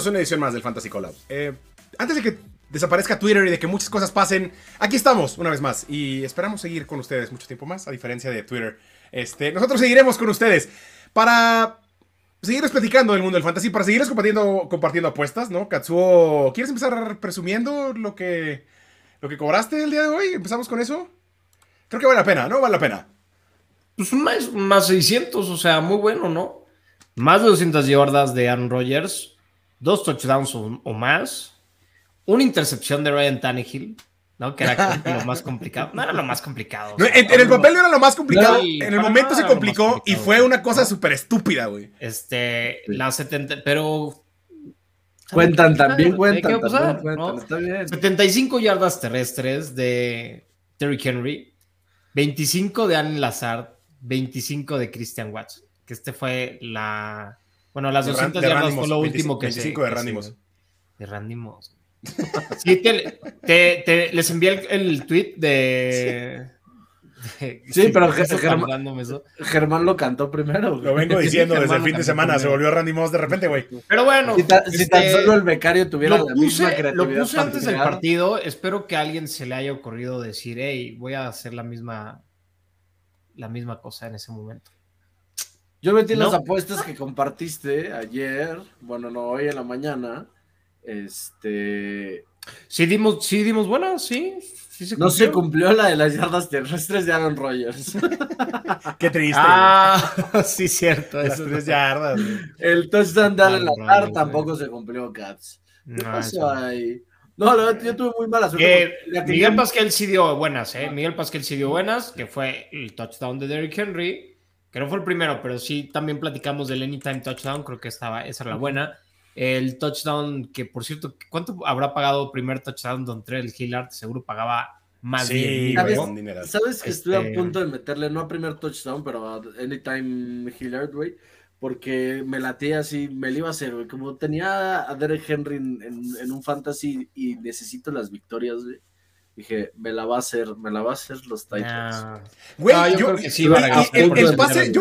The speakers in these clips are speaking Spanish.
Bienvenidos una edición más del Fantasy Collab. Eh, antes de que desaparezca Twitter y de que muchas cosas pasen, aquí estamos una vez más y esperamos seguir con ustedes mucho tiempo más, a diferencia de Twitter. Este, nosotros seguiremos con ustedes para seguirles platicando del mundo del fantasy, para seguirles compartiendo, compartiendo apuestas, ¿no? Katsuo, ¿quieres empezar presumiendo lo que, lo que cobraste el día de hoy? ¿Empezamos con eso? Creo que vale la pena, ¿no? Vale la pena. Pues más, más 600, o sea, muy bueno, ¿no? Más de 200 yardas de Aaron Rodgers, dos touchdowns o, o más, una intercepción de Ryan Tannehill, ¿no? Que era lo más complicado. No era lo más complicado. No, o sea, en, en el papel no era lo más complicado. Sí, en el momento se complicó y fue una cosa súper estúpida, güey. Este, la 70, pero. Cuentan también, ¿Qué cuentan, va a pasar, también cuentan, no? está bien. 75 yardas terrestres de Terry Henry, 25 de Allen Lazard, 25 de Christian Watts. Que este fue la. Bueno, las De Ran- 200 de yardas fue lo 25 último que se. 25 de que Randy se- Moss. De Randy Moss. Sí, te, te- te- les envié el, el tweet de. de- Sí, pero justo Ger- Germán-. Germán lo cantó primero. güey. Lo vengo diciendo desde el fin de semana. Se volvió Randy Moss de repente, güey. Pero bueno, Si, ta- si tan este, solo el becario tuviera lo la misma puse, creatividad. lo puse antes del partido. Espero que a alguien se le haya ocurrido decir, hey, voy a hacer la misma, la misma cosa en ese momento. Yo metí las apuestas que compartiste ayer, bueno, no, hoy en la mañana. Este. Sí dimos, sí dimos buenas, sí. sí se No se cumplió. la de las yardas terrestres de Aaron Rodgers. Qué triste. Ah, sí, cierto. Las eso tres yardas. güey. El touchdown de Lazard Rodgers, tampoco se cumplió, Cats. ¿Qué No, pasó eso- ahí? No, la verdad, yo tuve muy mala suerte. Que Miguel Pascal sí dio buenas, ¿eh? Miguel Pascal sí dio buenas, que fue el touchdown de Derrick Henry, que no fue el primero, pero sí también platicamos del Anytime Touchdown, creo que estaba, esa era la buena. El touchdown, que por cierto, ¿cuánto habrá pagado primer touchdown Don Trell Hillard? Seguro pagaba más Sí, ¿Sabes? un dineral. ¿Sabes que estuve Este- a punto de meterle, no a primer touchdown, pero a Anytime Hillard, güey? Porque me latía así, me lo iba a hacer, güey. Como tenía a Derek Henry en, en- en un fantasy y necesito las victorias, güey. Dije, me la va a hacer, me la va a hacer los Titans. Güey, yo yo, creo que sí, van a y- ganar el, por el meter pase,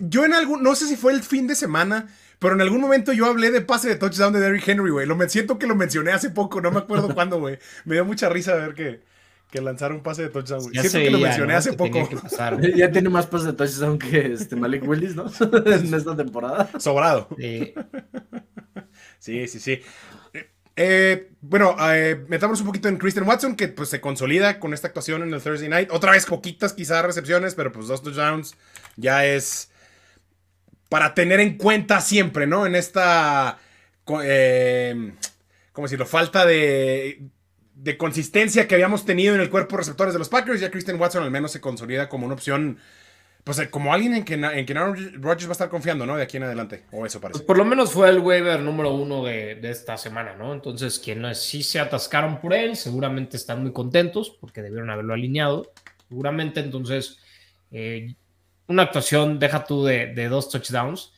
yo, en algún, no sé si fue el fin de semana, pero en algún momento yo hablé de pase de touchdown de Derrick Henry, güey. Lo siento que lo mencioné hace poco, no me acuerdo cuándo, güey. Me dio mucha risa ver que, que lanzaron un pase de touchdown, güey. ya Siento que lo mencioné ¿no? hace que poco. que. Ya tiene más pases de touchdown que este Malik Willis, ¿no? en esta temporada. Sobrado. Sí. Sí, sí, sí. Eh, bueno, eh, metamos un poquito en Christian Watson, que pues se consolida con esta actuación en el Thursday Night. Otra vez poquitas quizás recepciones, pero pues dos touchdowns ya es para tener en cuenta siempre, ¿no? En esta, eh, ¿cómo decirlo? Falta de, de consistencia que habíamos tenido en el cuerpo receptores de los Packers. Ya Christian Watson al menos se consolida como una opción, pues eh, como alguien en quien, en quien Aaron Rodgers va a estar confiando, ¿no? De aquí en adelante, o eso parece. Pues por lo menos fue el waiver número uno de, de esta semana, ¿no? Entonces, quienes sí se atascaron por él, seguramente están muy contentos porque debieron haberlo alineado. Seguramente, entonces, eh, una actuación, deja tú de, de dos touchdowns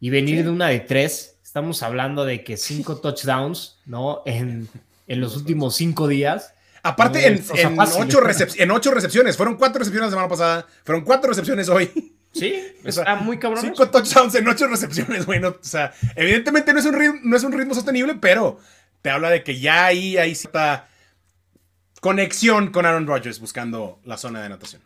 y venir de una de tres. Estamos hablando de que cinco touchdowns, ¿no? En, en los últimos cinco días. Aparte, No, en, ocho recep- en ocho recepciones. Fueron cuatro recepciones la semana pasada. Fueron cuatro recepciones hoy. Sí, O sea, está muy cabrón. Cinco touchdowns en ocho recepciones, güey. no, o sea, evidentemente no es, un ritmo, no es un ritmo sostenible, pero te habla de que ya ahí hay cierta conexión con Aaron Rodgers buscando la zona de anotación.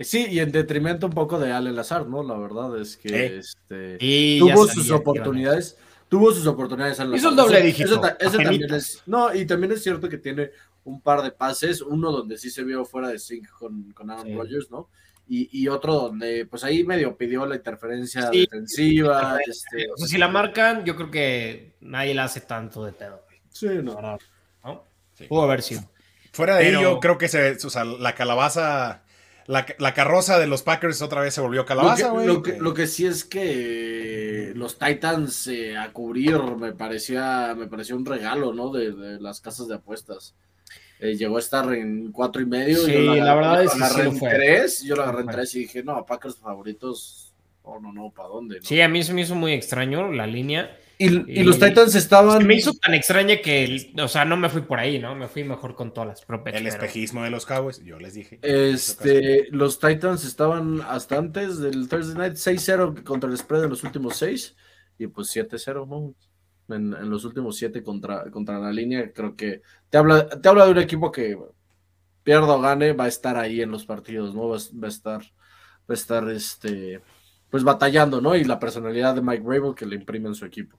Sí, y en detrimento un poco de Allen Lazard, ¿no? La verdad es que Eh. este, tuvo sus oportunidades. Tuvo sus oportunidades. Allen Hizo el Lazard. doble dígito, eso también es. No, y también es cierto que tiene un par de pases. Uno donde sí se vio fuera de sync con, con Aaron Sí. Rodgers, ¿no? Y, y otro donde, pues ahí medio pidió la interferencia Sí. defensiva. Este, O sea, si la marcan, yo creo que nadie la hace tanto de pedo, sí, no. ¿no? Sí. Pudo haber sido. Fuera de Pero- ello, creo que se, o sea, la calabaza, la, la carroza de los Packers otra vez se volvió calabaza, güey. lo, que, lo que sí es que los Titans eh, a cubrir me parecía, me pareció un regalo, ¿no? De, de las casas de apuestas. Eh, llegó a estar en cuatro y medio. Sí, yo la verdad es que sí agarré en fue. tres. Yo lo agarré en tres y dije, no, Packers favoritos. Oh, no, no, ¿para dónde? no? Sí, a mí se me hizo muy extraño la línea. Y, y los Titans estaban. Se me hizo tan extraña que, o sea, no me fui por ahí, ¿no? Me fui mejor con todas las propias. El pero- espejismo de los Cowboys, yo les dije. Este, los Titans estaban hasta antes del Thursday Night 6-0 contra el spread en los últimos seis. Y pues 7-0, ¿no? en, en los últimos siete contra, contra la línea. Creo que te habla, te habla de un equipo que pierda o gane, va a estar ahí en los partidos, ¿no? Va, a- va a estar, va a estar este, pues batallando, ¿no? Y la personalidad de Mike Rabel que le imprime en su equipo.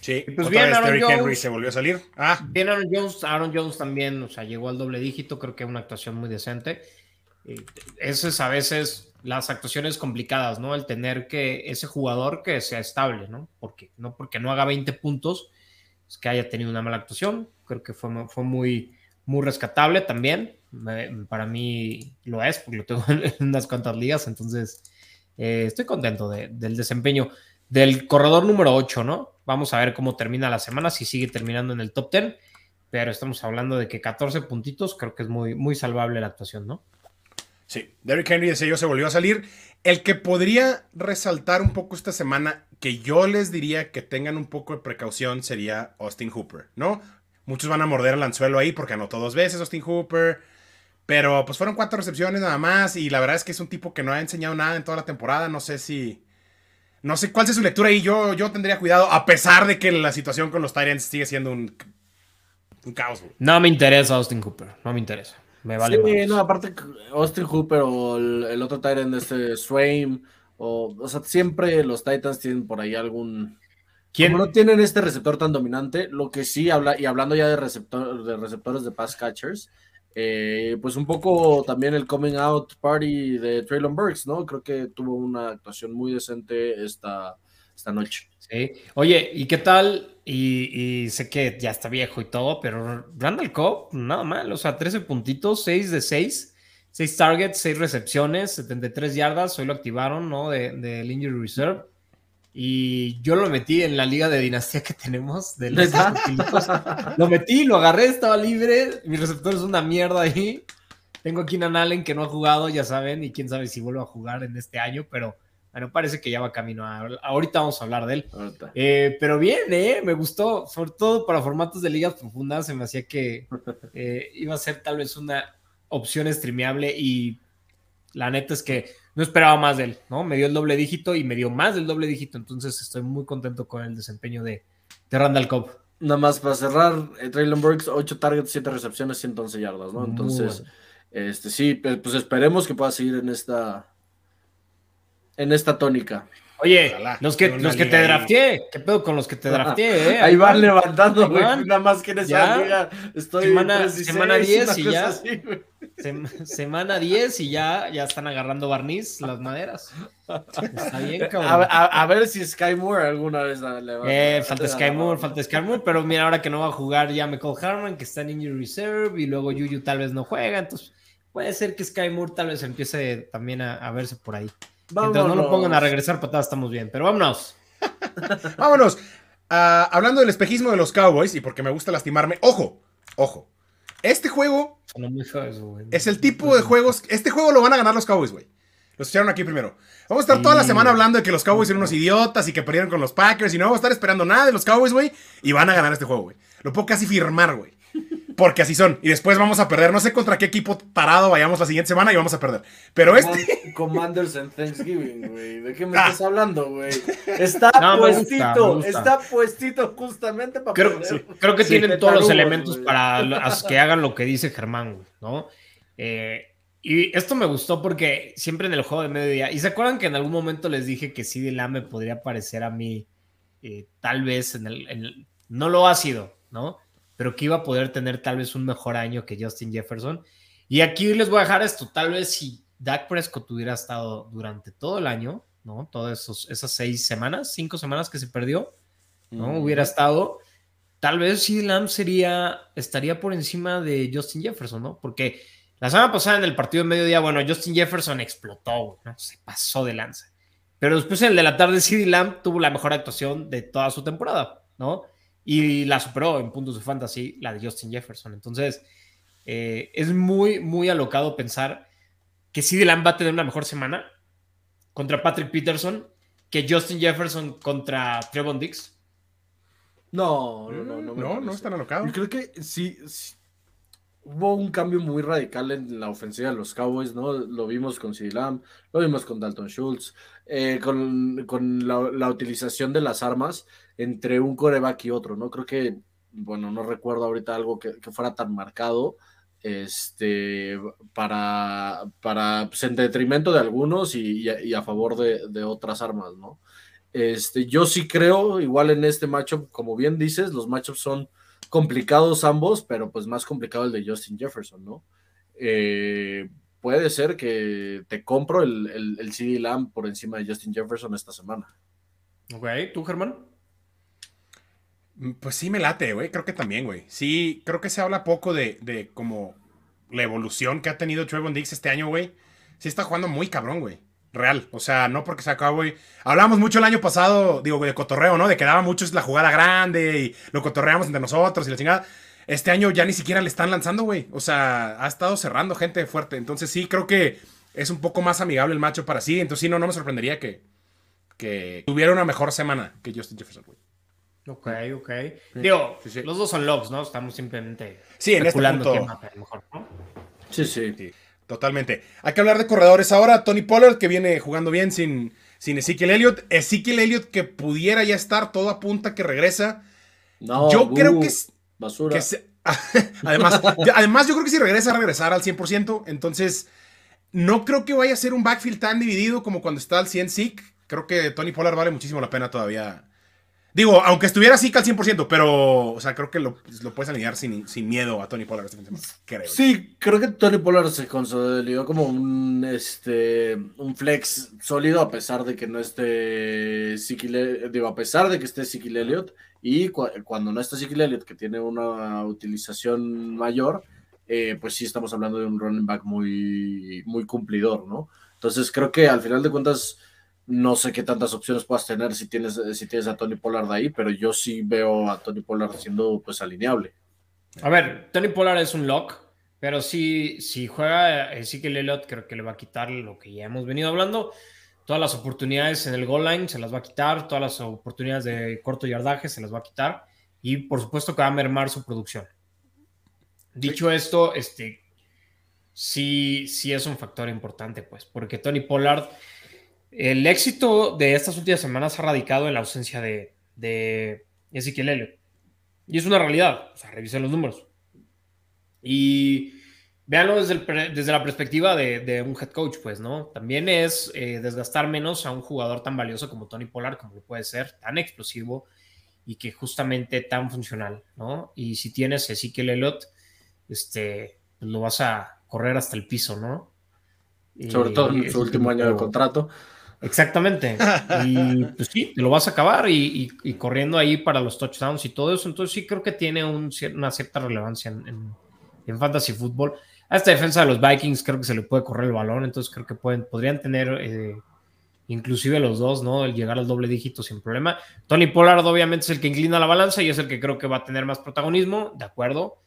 Sí, pues otra bien, vez Aaron Derrick Jones. Henry se volvió a salir. Ah, Bien, Aaron Jones, Aaron Jones también, o sea, llegó al doble dígito, creo que una actuación muy decente. Eh, Eso es a veces las actuaciones complicadas, ¿no? El tener que ese jugador que sea estable, ¿no? Porque no porque no haga 20 puntos, es que haya tenido una mala actuación. Creo que fue, fue muy, muy rescatable también. Me- para mí lo es, porque lo tengo en unas cuantas ligas, entonces eh, estoy contento de- del desempeño del corredor número 8, ¿no? Vamos a ver cómo termina la semana, si sigue terminando en el top 10, pero estamos hablando de que 14 puntitos, creo que es muy, muy salvable la actuación, ¿no? sí. Derrick Henry de sello se volvió a salir. El que podría resaltar un poco esta semana, que yo les diría que tengan un poco de precaución, sería Austin Hooper, ¿no? Muchos van a morder el anzuelo ahí porque anotó dos veces Austin Hooper. Pero pues fueron cuatro recepciones nada más. Y la verdad es que es un tipo que no ha enseñado nada en toda la temporada. No sé si. No sé cuál es su lectura ahí. Yo, yo tendría cuidado. A pesar de que la situación con los Tyrants sigue siendo un, un caos. güey. No me interesa Austin Cooper, no me interesa. Me vale sí, no, aparte Austin Hooper o el, el otro de este Swain, o, o sea, siempre los Titans tienen por ahí algún... ¿Quién? Como no tienen este receptor tan dominante, lo que sí habla, y hablando ya de, receptor, de receptores de pass catchers, eh, pues un poco también el coming out party de Traylon Burks, ¿no? Creo que tuvo una actuación muy decente esta, esta noche. Sí. Oye, ¿y qué tal? Y, y sé que ya está viejo y todo, pero Randall Cobb, nada mal, o sea, 13 puntitos, 6 de 6, 6 targets, 6 recepciones, 73 yardas, hoy lo activaron, ¿no? De, del Injury Reserve. Y yo lo metí en la liga de dinastía que tenemos de los. Lo metí, lo agarré, estaba libre. Mi receptor es una mierda ahí. Tengo a Keenan Allen que no ha jugado, ya saben, y quién sabe si vuelve a jugar en este año, pero bueno, parece que ya va camino. A, ahorita vamos a hablar de él. Eh, pero bien, eh, me gustó, sobre todo para formatos de ligas profundas, se me hacía que eh, iba a ser tal vez una opción streameable y la neta es que no esperaba más de él, ¿no? Me dio el doble dígito y me dio más del doble dígito, entonces estoy muy contento con el desempeño de, de Randall Cobb. Nada más para cerrar, eh, Traylon Burks, 8 targets, 7 recepciones, 111 yardas, ¿no? Entonces, bueno. este sí, pues esperemos que pueda seguir en esta en esta tónica. Oye, Ojalá, los que, los que te ahí. drafteé, ¿qué pedo con los que te drafteé? Eh? Ahí van levantando, güey. Nada más que en esa liga estoy Semana- 3 y semana 6, 10 una y ya. así, güey. Sem- semana 10 y ya, ya están agarrando barniz las maderas. Está bien, A, cabrón. a- a ver si Sky Moore alguna vez la levanta. Eh, falta Sky Moore, falta Sky Moore, pero mira, ahora que no va a jugar ya Michael Harman, que está en injury reserve, y luego Yuyu tal vez no juega, entonces puede ser que Sky Moore tal vez empiece también a, a verse por ahí. Mientras no lo pongan a regresar patadas, estamos bien, pero vámonos. Vámonos. Ah, hablando del espejismo de los Cowboys y porque me gusta lastimarme. Ojo, ojo. Este juego eso, güey. es el tipo de juegos. Este juego lo van a ganar los Cowboys, güey. Lo escucharon aquí primero. Vamos a estar toda la semana hablando de que los Cowboys eran unos idiotas y que perdieron con los Packers y no vamos a estar esperando nada de los Cowboys, güey. Y van a ganar este juego, güey. Lo puedo casi firmar, güey. Porque así son. Y después vamos a perder. No sé contra qué equipo parado vayamos la siguiente semana y vamos a perder. Pero este. Command- Commanders en Thanksgiving, güey. ¿De qué me Ah. estás hablando, güey? Está No, me gusta, puestito, gusta. está puestito justamente para Creo, creo que Sí, tienen todos los elementos para que hagan lo que dice Germán, güey, ¿no? Eh, y esto me gustó porque siempre en el juego de mediodía, y se acuerdan que en algún momento les dije que CD Lamb me podría parecer a mí, eh, tal vez en el, en el- no lo ha sido, ¿no? Pero que iba a poder tener tal vez un mejor año que Justin Jefferson. Y aquí les voy a dejar esto, tal vez si Dak Prescott hubiera estado durante todo el año, ¿no? Todas esos- esas seis semanas, cinco semanas que se perdió, ¿no? Mm. Hubiera estado, tal vez CD Lamb sería, estaría por encima de Justin Jefferson, ¿no? Porque la semana pasada en el partido de mediodía, bueno, Justin Jefferson explotó, ¿no? Se pasó de lanza. Pero después en el de la tarde, CD Lamb tuvo la mejor actuación de toda su temporada, ¿no? Y la superó en puntos de fantasy la de Justin Jefferson. Entonces, eh, es muy, muy alocado pensar que CD Lamb va a tener una mejor semana contra Patrick Peterson que Justin Jefferson contra Trevon Dix. No, no, no, no. me No, no parece. están alocados. Yo creo que sí, sí. Hubo un cambio muy radical en la ofensiva de los Cowboys, ¿no? Lo vimos con CD lo vimos con Dalton Schultz, eh, con, con la, utilización de las armas entre un coreback y otro, ¿no? Creo que, bueno, no recuerdo ahorita algo que, que fuera tan marcado este, para, para pues, en detrimento de algunos y, y a favor de, de, otras armas, ¿no? Este, yo sí creo, igual en este matchup, como bien dices, los matchups son complicados ambos, pero pues más complicado el de Justin Jefferson, ¿no? Eh, puede ser que te compro el, el, el CD Lamb por encima de Justin Jefferson esta semana. Ok, ¿tú, Germán? Pues sí me late, güey. Creo que también, güey. Sí, creo que se habla poco de, de como la evolución que ha tenido Trevon Diggs este año, güey. Sí está jugando muy cabrón, güey. Real. O sea, no porque se acabó, güey. Hablamos mucho el año pasado, digo, de cotorreo, ¿no? De que daba mucho la jugada grande y lo cotorreamos entre nosotros y la chingada. Este año ya ni siquiera le están lanzando, güey. O sea, ha estado cerrando gente fuerte. Entonces sí, creo que es un poco más amigable el macho para sí. Entonces sí, no, no me sorprendería que, que tuviera una mejor semana que Justin Jefferson, güey. Ok, ok. Sí, Digo, sí, sí. los dos son logs, ¿no? Estamos simplemente sí, en este punto. quién mejor, ¿no? Sí, sí. Totalmente. Hay que hablar de corredores ahora. Tony Pollard, que viene jugando bien sin, sin Ezekiel Elliott. Ezekiel Elliott, que pudiera ya estar, todo apunta que regresa. No, yo uh, creo que. Basura. que se, además, además, yo creo que si regresa, regresar al 100%. Entonces, no creo que vaya a ser un backfield tan dividido como cuando está al 100 Zeke. Creo que Tony Pollard vale muchísimo la pena todavía. Digo, aunque estuviera Zeke al 100%, pero, o sea, creo que lo, lo puedes alinear sin, sin, miedo a Tony Pollard este semana, creo. Sí, creo que Tony Pollard se consolidó como un, este, un flex sólido a pesar de que no esté Zeke, digo, a pesar de que esté Zeke Elliott y cu cuando no está Zeke Elliott, que tiene una utilización mayor, eh, pues sí estamos hablando de un running back muy, muy cumplidor, ¿no? Entonces creo que al final de cuentas no sé qué tantas opciones puedas tener si tienes, si tienes a Tony Pollard ahí, pero yo sí veo a Tony Pollard siendo pues alineable. A ver, Tony Pollard es un lock, pero si, si juega Ezekiel Elliott, creo que le va a quitar lo que ya hemos venido hablando. Todas las oportunidades en el goal line se las va a quitar, todas las oportunidades de corto yardaje se las va a quitar y por supuesto que va a mermar su producción. Dicho esto, este sí, sí es un factor importante, pues, porque Tony Pollard el éxito de estas últimas semanas ha radicado en la ausencia de, de Ezequiel Elliott. Y es una realidad. O sea, revisen los números. Y véanlo desde, el, desde la perspectiva de, de, un head coach, pues, ¿no? También es eh, desgastar menos a un jugador tan valioso como Tony Pollard, como lo puede ser, tan explosivo y que justamente tan funcional, ¿no? Y si tienes Ezequiel Elliott, este, pues lo vas a correr hasta el piso, ¿no? Sobre todo en su último año de contrato. Exactamente. Y pues sí, te lo vas a acabar y, y, y, corriendo ahí para los touchdowns y todo eso. Entonces sí creo que tiene un, una cierta relevancia en, en, en, fantasy fútbol. A esta defensa de los Vikings creo que se le puede correr el balón, entonces creo que pueden, podrían tener eh, inclusive los dos, ¿no? El llegar al doble dígito sin problema. Tony Pollard obviamente es el que inclina la balanza y es el que creo que va a tener más protagonismo, de acuerdo,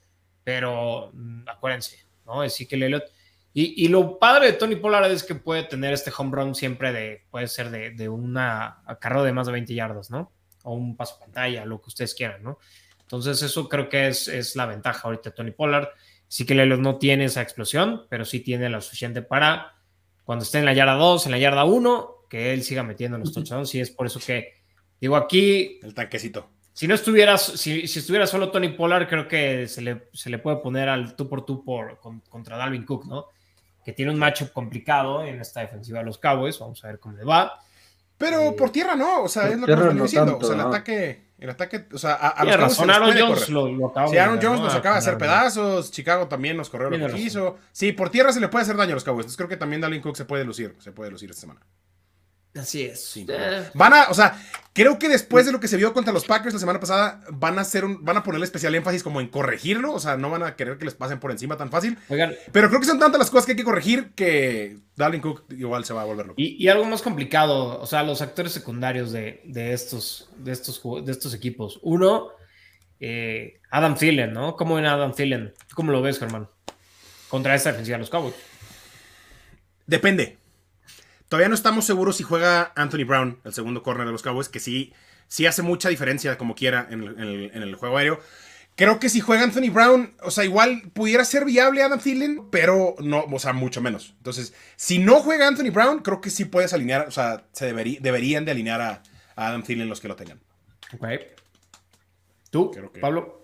pero mm, acuérdense, ¿no? Es sí que Elliott y, y, lo padre de Tony Pollard es que puede tener este home run siempre de, puede ser de, de una carrera de más de 20 yardas, ¿no? O un paso pantalla, lo que ustedes quieran, ¿no? Entonces eso creo que es, es la ventaja ahorita de Tony Pollard. Sí que Lelos no tiene esa explosión, pero sí tiene lo suficiente para cuando esté en la yarda 2, en la yarda 1, que él siga metiendo los touchdowns. Y es por eso que, digo, aquí... El tanquecito. Si no estuvieras, si, si estuviera solo Tony Pollard, creo que se le, se le puede poner al tú por tú por, con, contra Dalvin Cook, ¿no? Que tiene un matchup complicado en esta defensiva de los Cowboys. Vamos a ver cómo le va. Pero eh, por tierra no, o sea, es lo que nos no diciendo. Tanto, o sea, el ¿no? ataque, el ataque, o sea, a, a los razón, Aaron Jones lo, lo acaba Sí, Aaron Jones nos acaba de hacer pedazos, Chicago también nos corrió lo que quiso. Sí, por tierra se le puede hacer daño a los Cowboys. Entonces creo que también Dalvin Cook se puede lucir, se puede lucir esta semana. Así es. Sí. Eh. Van a, o sea, creo que después de lo que se vio contra los Packers la semana pasada, van a hacer un, van a ponerle especial énfasis como en corregirlo. O sea, no van a querer que les pasen por encima tan fácil. Oigan, Pero creo que son tantas las cosas que hay que corregir que Dalvin Cook igual se va a volver loco. Y, y, algo más complicado, o sea, los actores secundarios de, de estos, de, estos, de estos equipos. Uno, eh, Adam Thielen, ¿no? ¿Cómo ven a Adam Thielen? ¿Cómo lo ves, Germán? Contra esta defensiva de los Cowboys. Depende. Todavía no estamos seguros si juega Anthony Brown, el segundo corner de los Cowboys, que sí, sí hace mucha diferencia como quiera en el, en el, en el juego aéreo. Creo que si juega Anthony Brown, o sea, igual pudiera ser viable Adam Thielen, pero no, o sea, mucho menos. Entonces, si no juega Anthony Brown, creo que sí puedes alinear, o sea, se debería, deberían de alinear a, a Adam Thielen los que lo tengan. Ok. ¿Tú, Creo que- Pablo?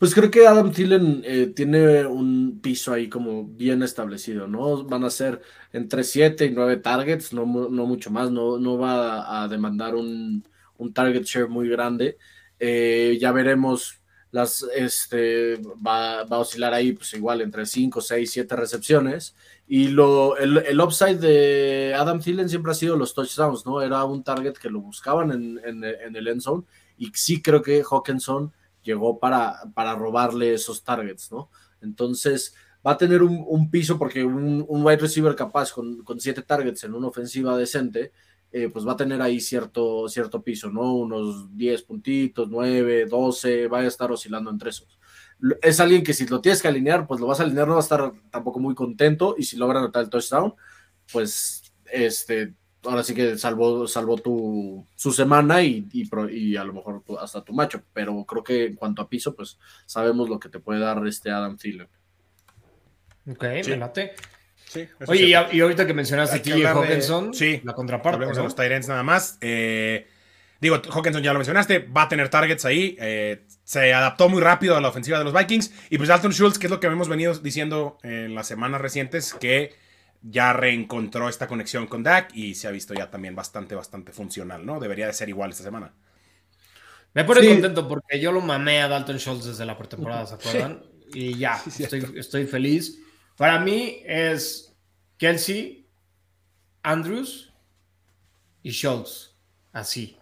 Pues creo que Adam Thielen eh, tiene un piso ahí como bien establecido, ¿no? Van a ser entre 7 y 9 targets, no, mu- no mucho más, no, no va a, a demandar un, un target share muy grande. Eh, ya veremos, las, este, va, va a oscilar ahí pues igual entre 5, 6, 7 recepciones. Y lo, el, el upside de Adam Thielen siempre ha sido los touchdowns, ¿no? Era un target que lo buscaban en, en, en el end zone y sí creo que Hawkinson llegó para, para robarle esos targets, ¿no? Entonces va a tener un, piso porque un, wide receiver capaz con, con siete targets en una ofensiva decente, eh, pues va a tener ahí cierto, cierto piso, ¿no? Unos 10 puntitos, 9, 12, va a estar oscilando entre esos. Es alguien que si lo tienes que alinear, pues lo vas a alinear, no va a estar tampoco muy contento y si logra anotar el touchdown, pues este, ahora sí que salvó, salvó tu, su semana y, y, pro- y a lo mejor tu- hasta tu macho, pero creo que en cuanto a piso, pues sabemos lo que te puede dar este Adam Thielen. Ok, Sí. me late. Sí, Oye, y, a- ahorita que mencionaste que TJ de- Hawkinson, sí, la contraparte, Hablemos ¿no? de los Tyrants nada más. Eh, digo, Hawkinson ya lo mencionaste, va a tener targets ahí. eh, se adaptó muy rápido a la ofensiva de los Vikings. Y pues Dalton Schultz, que es lo que hemos venido diciendo en las semanas recientes, que ya reencontró esta conexión con Dak y se ha visto ya también bastante, bastante funcional, ¿no? Debería de ser igual esta semana. Me pone Sí. contento porque yo lo mamé a Dalton Schultz desde la pretemporada, ¿se acuerdan? Y ya, Sí, estoy, feliz. Para mí es Kelsey, Andrews y Schultz. Así.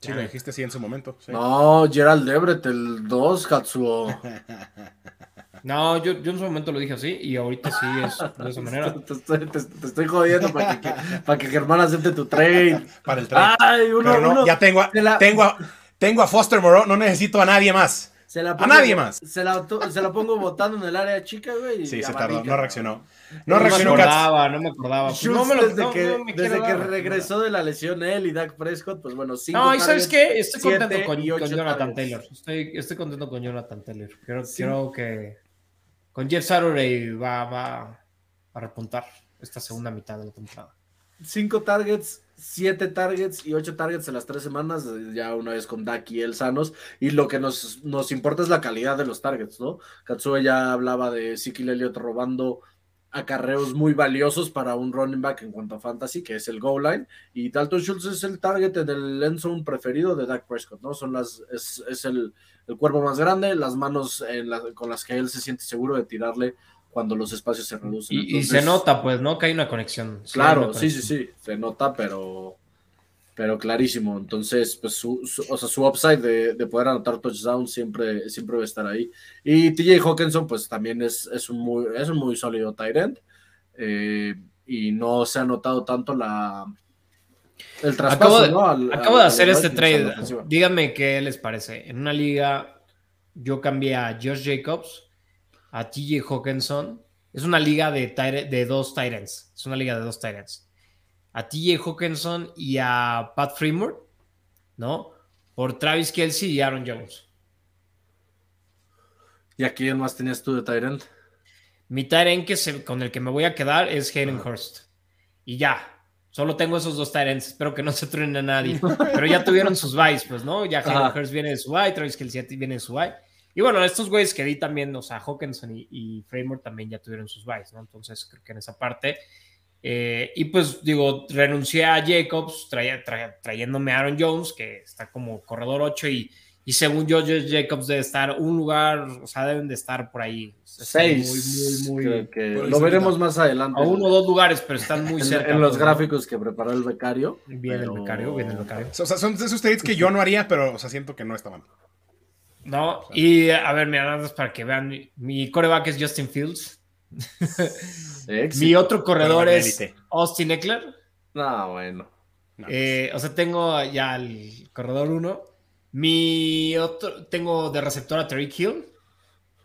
Sí, lo dijiste así en su momento. sí. No, Gerald Everett, el 2, Katsuo. No, yo, yo en su momento lo dije así y ahorita sí es de esa manera. Te, estoy, te- te estoy jodiendo para que, para que Germán acepte tu trade. Para el trade. Ay, uno, Pero no, uno- ya tengo a, la- tengo, a, tengo a Foster Moreau, no necesito a nadie más. se la a nadie más. Se la, se la pongo votando en el área chica, güey. y Sí, se tardó, no reaccionó. No No me reaccionó acordaba, no me acordaba. Pues Schultz, no me lo desde no, que, no me desde que regresó de la lesión él y Dak Prescott, pues bueno, cinco No, y sabes qué, estoy contento con, con Jonathan. Taylor. Estoy, estoy contento con Jonathan Taylor. Creo, Sí. creo que con Jeff Saturday va, va a repuntar esta segunda mitad de la temporada. Cinco targets, siete targets y ocho targets en las tres semanas, ya una vez con Dak y él sanos. Y lo que nos, nos importa es la calidad de los targets, ¿no? Katsue ya hablaba de Ezekiel Elliott robando acarreos muy valiosos para un running back en cuanto a fantasy, que es el goal line. Y Dalton Schultz es el target en el end zone preferido de Dak Prescott, ¿no? Son las, es, es el, el cuerpo más grande, las manos en la- con las que él se siente seguro de tirarle cuando los espacios se reducen. Y, se nota, pues, ¿no? Que hay una conexión. Sí, hay Claro, sí, sí, sí, se nota, pero, pero clarísimo. Entonces, pues su, su- o sea, su upside de, de poder anotar touchdown siempre, siempre va a estar ahí. Y TJ Hawkinson, pues también es, es, un, muy, es un muy sólido tight end. eh, y no se ha notado tanto la el traspaso, Acabo de, ¿no? Al- acabo al- de hacer este trade. Díganme qué les parece. En una liga, yo cambié a Josh Jacobs, a TJ Hawkinson. Es una liga de, tight- de dos Titans. Es una liga de dos Titans. A TJ Hawkinson y a Pat Fremont, ¿no? Por Travis Kelsey y Aaron Jones. ¿Y a quién más tenías tú de end? Mi Tyrant que se- con el que me voy a quedar es Hayden Hurst. Y ya. Solo tengo esos dos Tyrants. Espero que no se truenen a nadie. Pero ya tuvieron sus buys, pues, ¿no? Ya Hayden Ajá. Hurst viene de su buy, Travis Kelsey viene de su buy. Y bueno, estos güeyes que di también, o sea, Hawkinson y, y Framer también ya tuvieron sus buys, ¿no? Entonces creo que en esa parte. Eh, y pues digo, renuncié a Jacobs traía- traía- trayéndome a Aaron Jones, que está como corredor 8 y, y según yo, Jacobs debe estar un lugar, o sea, deben de estar por ahí. Seis. Muy, muy, muy. que lo veremos más adelante. A uno o dos lugares, pero están muy cerca. en los ¿no? gráficos que preparó el becario. Viene el becario, viene el becario. O sea, son de esos trades que yo no haría, pero o sea, siento que no está mal. No, y a ver, mira, nada más para que vean, mi, mi coreback es Justin Fields. Mi otro corredor Pero es. Austin Eckler. No, bueno. No, Eh, o sea, tengo ya el corredor 1. Mi otro, tengo de receptor a Tariq Hill.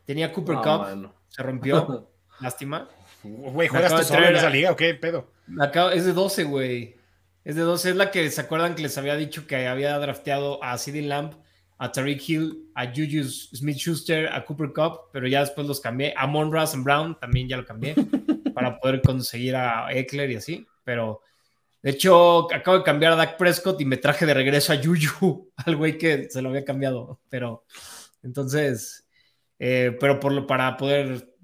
Tenía Cooper No, Cup, bueno. se rompió. Lástima. Güey, ¿juegas tú solo en esa a- liga o qué pedo? Acabo- es de 12, güey. Es de 12. Es la que se acuerdan que les había dicho que había drafteado a CD Lamb a Tariq Hill, a Juju Smith Schuster, a Cooper Cup, pero ya después los cambié. A Monra Brown también ya lo cambié para poder conseguir a Eckler y así. Pero de hecho, acabo de cambiar a Dak Prescott y me traje de regreso a Juju, al güey que se lo había cambiado. Pero entonces, eh, pero por lo, para poder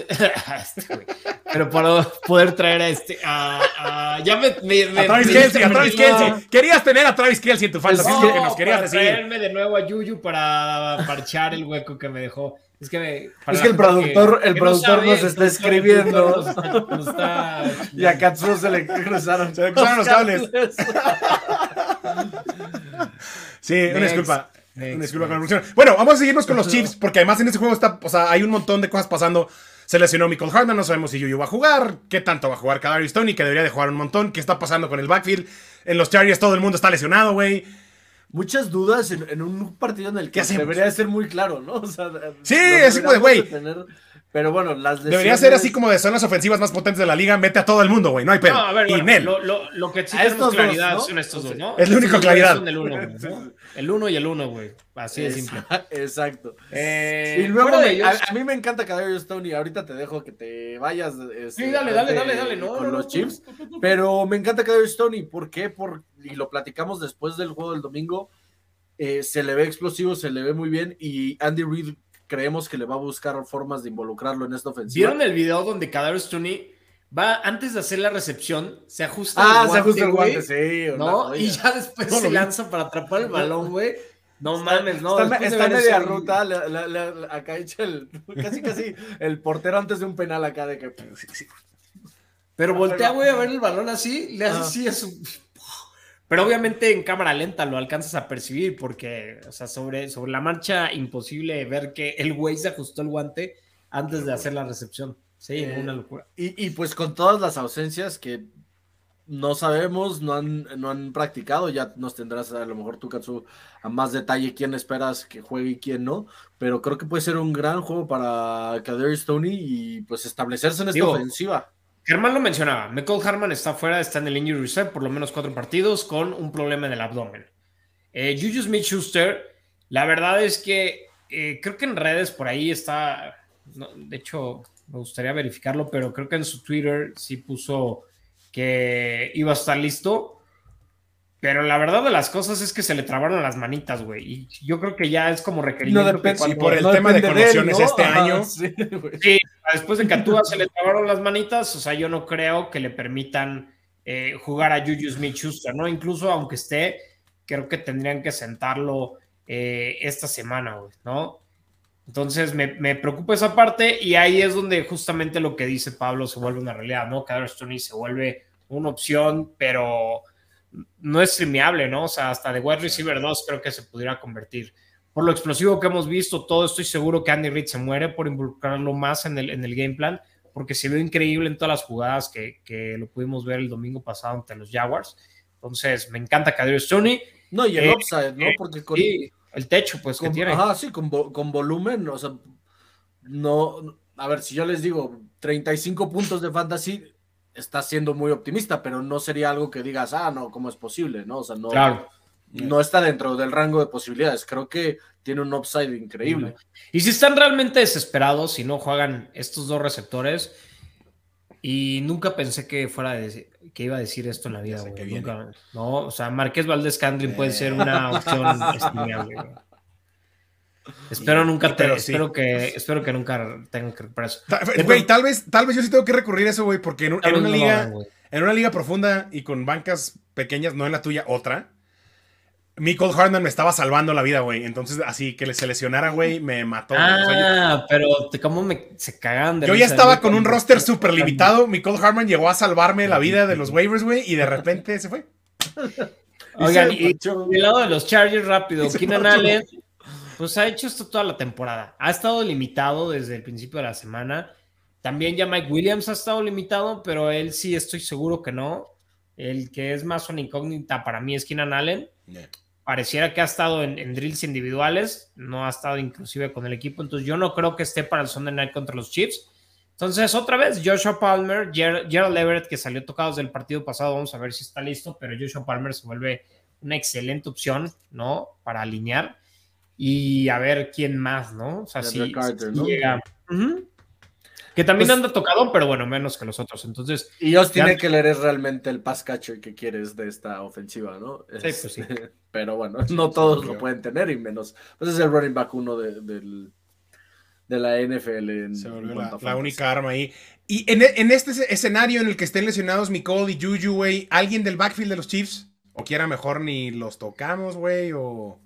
este pero para poder traer a este. A, ya me. a Travis Kelsey, a Travis Kelsey. Querías tener a Travis Kelsey en tu falta. No, que nos querías para traerme de nuevo a Yuyu para parchar el hueco que me dejó. Es que, me, es que el productor, el productor nos está escribiendo. y a Katsuo se le cruzaron, se le cruzaron los cables. sí, una disculpa. Una disculpa con la Bueno, vamos a seguirnos con los Chiefs, porque además en este juego está, o sea, hay un montón de cosas pasando. Se lesionó Michael Hartman, no sabemos si Yuyu va a jugar, qué tanto va a jugar Kadarius Stoney, que debería de jugar un montón, qué está pasando con el backfield. En los Chargers todo el mundo está lesionado, güey. Muchas dudas en, un partido en el que debería ser muy claro, ¿no? O sea, sí, es como de, güey. Pero bueno, las Debería ser así como de zonas ofensivas más potentes de la liga, mete a todo el mundo, güey, no hay pedo. No, a ver, y Lo, lo, lo, que sí tenemos claridad son estos dos, ¿no? Es la única claridad. el uno, El uno y el uno, güey. Así de simple. Exacto. Eh, y luego, a, mí me encanta Kadarius Stoney. Ahorita te dejo que te vayas. Este, sí, dale, dale, dale, dale, no, Con los Chiefs. Pero me encanta Kadarius Stoney. ¿Por qué? Por, y lo platicamos después del juego del domingo. Eh, se le ve explosivo, se le ve muy bien. Y Andy Reid creemos que le va a buscar formas de involucrarlo en esta ofensiva. ¿Vieron el video donde Kadarius Stoney va antes de hacer la recepción, se ajusta ah, el guante, se ajusta el guante, sí. ¿no? y ya después se lanza para atrapar el balón, güey. No mames, no. Está, está en media ruta, acá echa el, casi casi el portero antes de un penal acá de que... Pero voltea, güey, a ver el balón así, le hace así a su pero obviamente en cámara lenta lo alcanzas a percibir porque, o sea, sobre, sobre la marcha imposible ver que el güey se ajustó el guante antes de hacer la recepción. Sí, eh, una locura. Y, pues con todas las ausencias que no sabemos, no han, no han practicado, ya nos tendrás a lo mejor tú, Katsu, a más detalle quién esperas que juegue y quién no, pero creo que puede ser un gran juego para Kader Stoney y pues establecerse en esta ofensiva. Germán lo mencionaba, Michael Harman está fuera, está en el injury reserve por lo menos cuatro partidos con un problema en el abdomen. Eh, Juju Smith-Schuster, la verdad es que eh, creo que en redes por ahí está, de hecho me gustaría verificarlo, pero creo que en su Twitter sí puso que iba a estar listo. Pero la verdad de las cosas es que se le trabaron las manitas, güey. Y yo creo que ya es como requerimiento. No por el tema de conmociones este año. Sí, después de que a Tua se le trabaron las manitas, o sea, yo no creo que le permitan eh, jugar a Juju Smith-Schuster, ¿no? Incluso aunque esté, creo que tendrían que sentarlo eh, esta semana, güey, ¿no? Entonces me, me, preocupa esa parte y ahí es donde justamente lo que dice Pablo se vuelve una realidad, ¿no? Kadar Stoney se vuelve una opción, pero no es streameable, ¿no? O sea, hasta de wide receiver 2 creo que se pudiera convertir. Por lo explosivo que hemos visto, todo estoy seguro que Andy Reid se muere por involucrarlo más en el, en el game plan, porque se vio increíble en todas las jugadas que, que lo pudimos ver el domingo pasado ante los Jaguars. Entonces, me encanta Kadir Stoney. No, y el eh, upside, ¿no? Eh, porque con, el techo, pues, que tiene. Ajá, sí, con, con volumen, o sea, no, a ver, si yo les digo 35 puntos de fantasy, está siendo muy optimista, pero no sería algo que digas, ah, no, ¿cómo es posible? ¿No? O sea, no, no está dentro del rango de posibilidades. Creo que tiene un upside increíble. Y si están realmente desesperados y no juegan estos dos receptores, y nunca pensé que fuera que iba a decir esto en la vida, no, o sea, Marqués Valdés Candrin puede ser una opción estimable, Espero nunca te, espero que espero que nunca tenga que recuperar Güey, tal vez, tal vez yo sí tengo que recurrir a eso, güey, porque en, una liga, en una liga profunda y con bancas pequeñas, no en la tuya, otra. Michael Hartman me estaba salvando la vida, güey. Entonces, así que se lesionara, güey, me mató. Ah, pero ¿cómo me se cagan de Yo ya estaba con un roster súper limitado. Michael Hartman llegó a salvarme la vida de los waivers, güey, y de repente se fue. Oigan, y, del lado de los Chargers, rápido. Keenan Allen pues ha hecho esto toda la temporada. Ha estado limitado desde el principio de la semana. También ya Mike Williams ha estado limitado, pero él sí estoy seguro que no. El que es más una incógnita para mí es Keenan Allen. Pareciera que ha estado en, drills individuales, no ha estado inclusive con el equipo, entonces yo no creo que esté para el Sunday Night contra los Chiefs. Entonces, otra vez, Joshua Palmer, Gerald Everett, que salió tocado desde el partido pasado, vamos a ver si está listo, pero Joshua Palmer se vuelve una excelente opción, ¿no? Para alinear y a ver quién más, ¿no? O sea, si, llega. Que también anda tocado, pero bueno, menos que los otros. Entonces. Y Austin Eckler es realmente el pass catcher que quieres de esta ofensiva, ¿no? Sí, pues sí. Pero bueno, no todos lo pueden tener y menos. Pues es el running back uno de, de la NFL. En, Se volvió la, única arma ahí. Y en, en, este escenario en el que estén lesionados Nicole y Juju, güey, ¿alguien del backfield de los Chiefs? ¿O quiera mejor ni los tocamos, güey? O.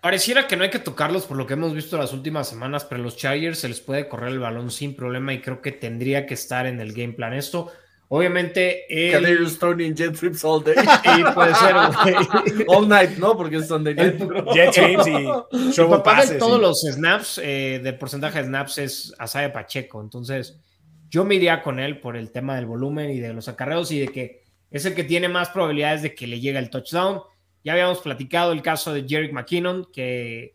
Pareciera que no hay que tocarlos por lo que hemos visto las últimas semanas, pero los Chargers se les puede correr el balón sin problema y creo que tendría que estar en el game plan. Esto, obviamente. El... Throwing jet trips all day. y puede ser, All night, ¿no? Porque es Sunday night. jet trips y show todos los snaps, eh, del porcentaje de snaps es Asaya Pacheco. Entonces, yo me iría con él por el tema del volumen y de los acarreos y de que es el que tiene más probabilidades de que le llegue el touchdown ya habíamos platicado el caso de Jerick McKinnon, que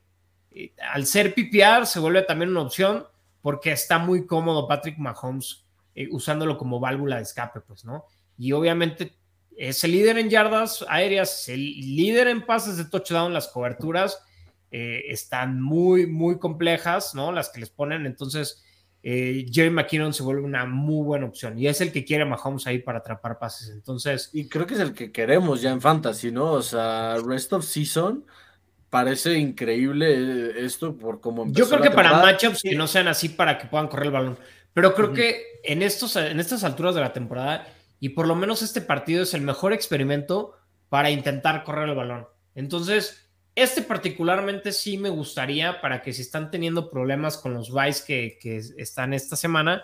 eh, al ser PPR se vuelve también una opción porque está muy cómodo Patrick Mahomes eh, usándolo como válvula de escape, pues, ¿no? Y obviamente es el líder en yardas aéreas, el líder en pases de touchdown, las coberturas eh, están muy, muy complejas, ¿no? Las que les ponen, entonces eh, Jerry McKinnon se vuelve una muy buena opción y es el que quiere Mahomes ahí para atrapar pases. Entonces, y creo que es el que queremos ya en fantasy, ¿no? O sea, rest of season parece increíble esto por cómo Yo creo que para matchups que no sean así para que puedan correr el balón, pero creo que en estos en estas alturas de la temporada y por lo menos este partido es el mejor experimento para intentar correr el balón. Entonces, este particularmente sí me gustaría para que si están teniendo problemas con los buys que, están esta semana,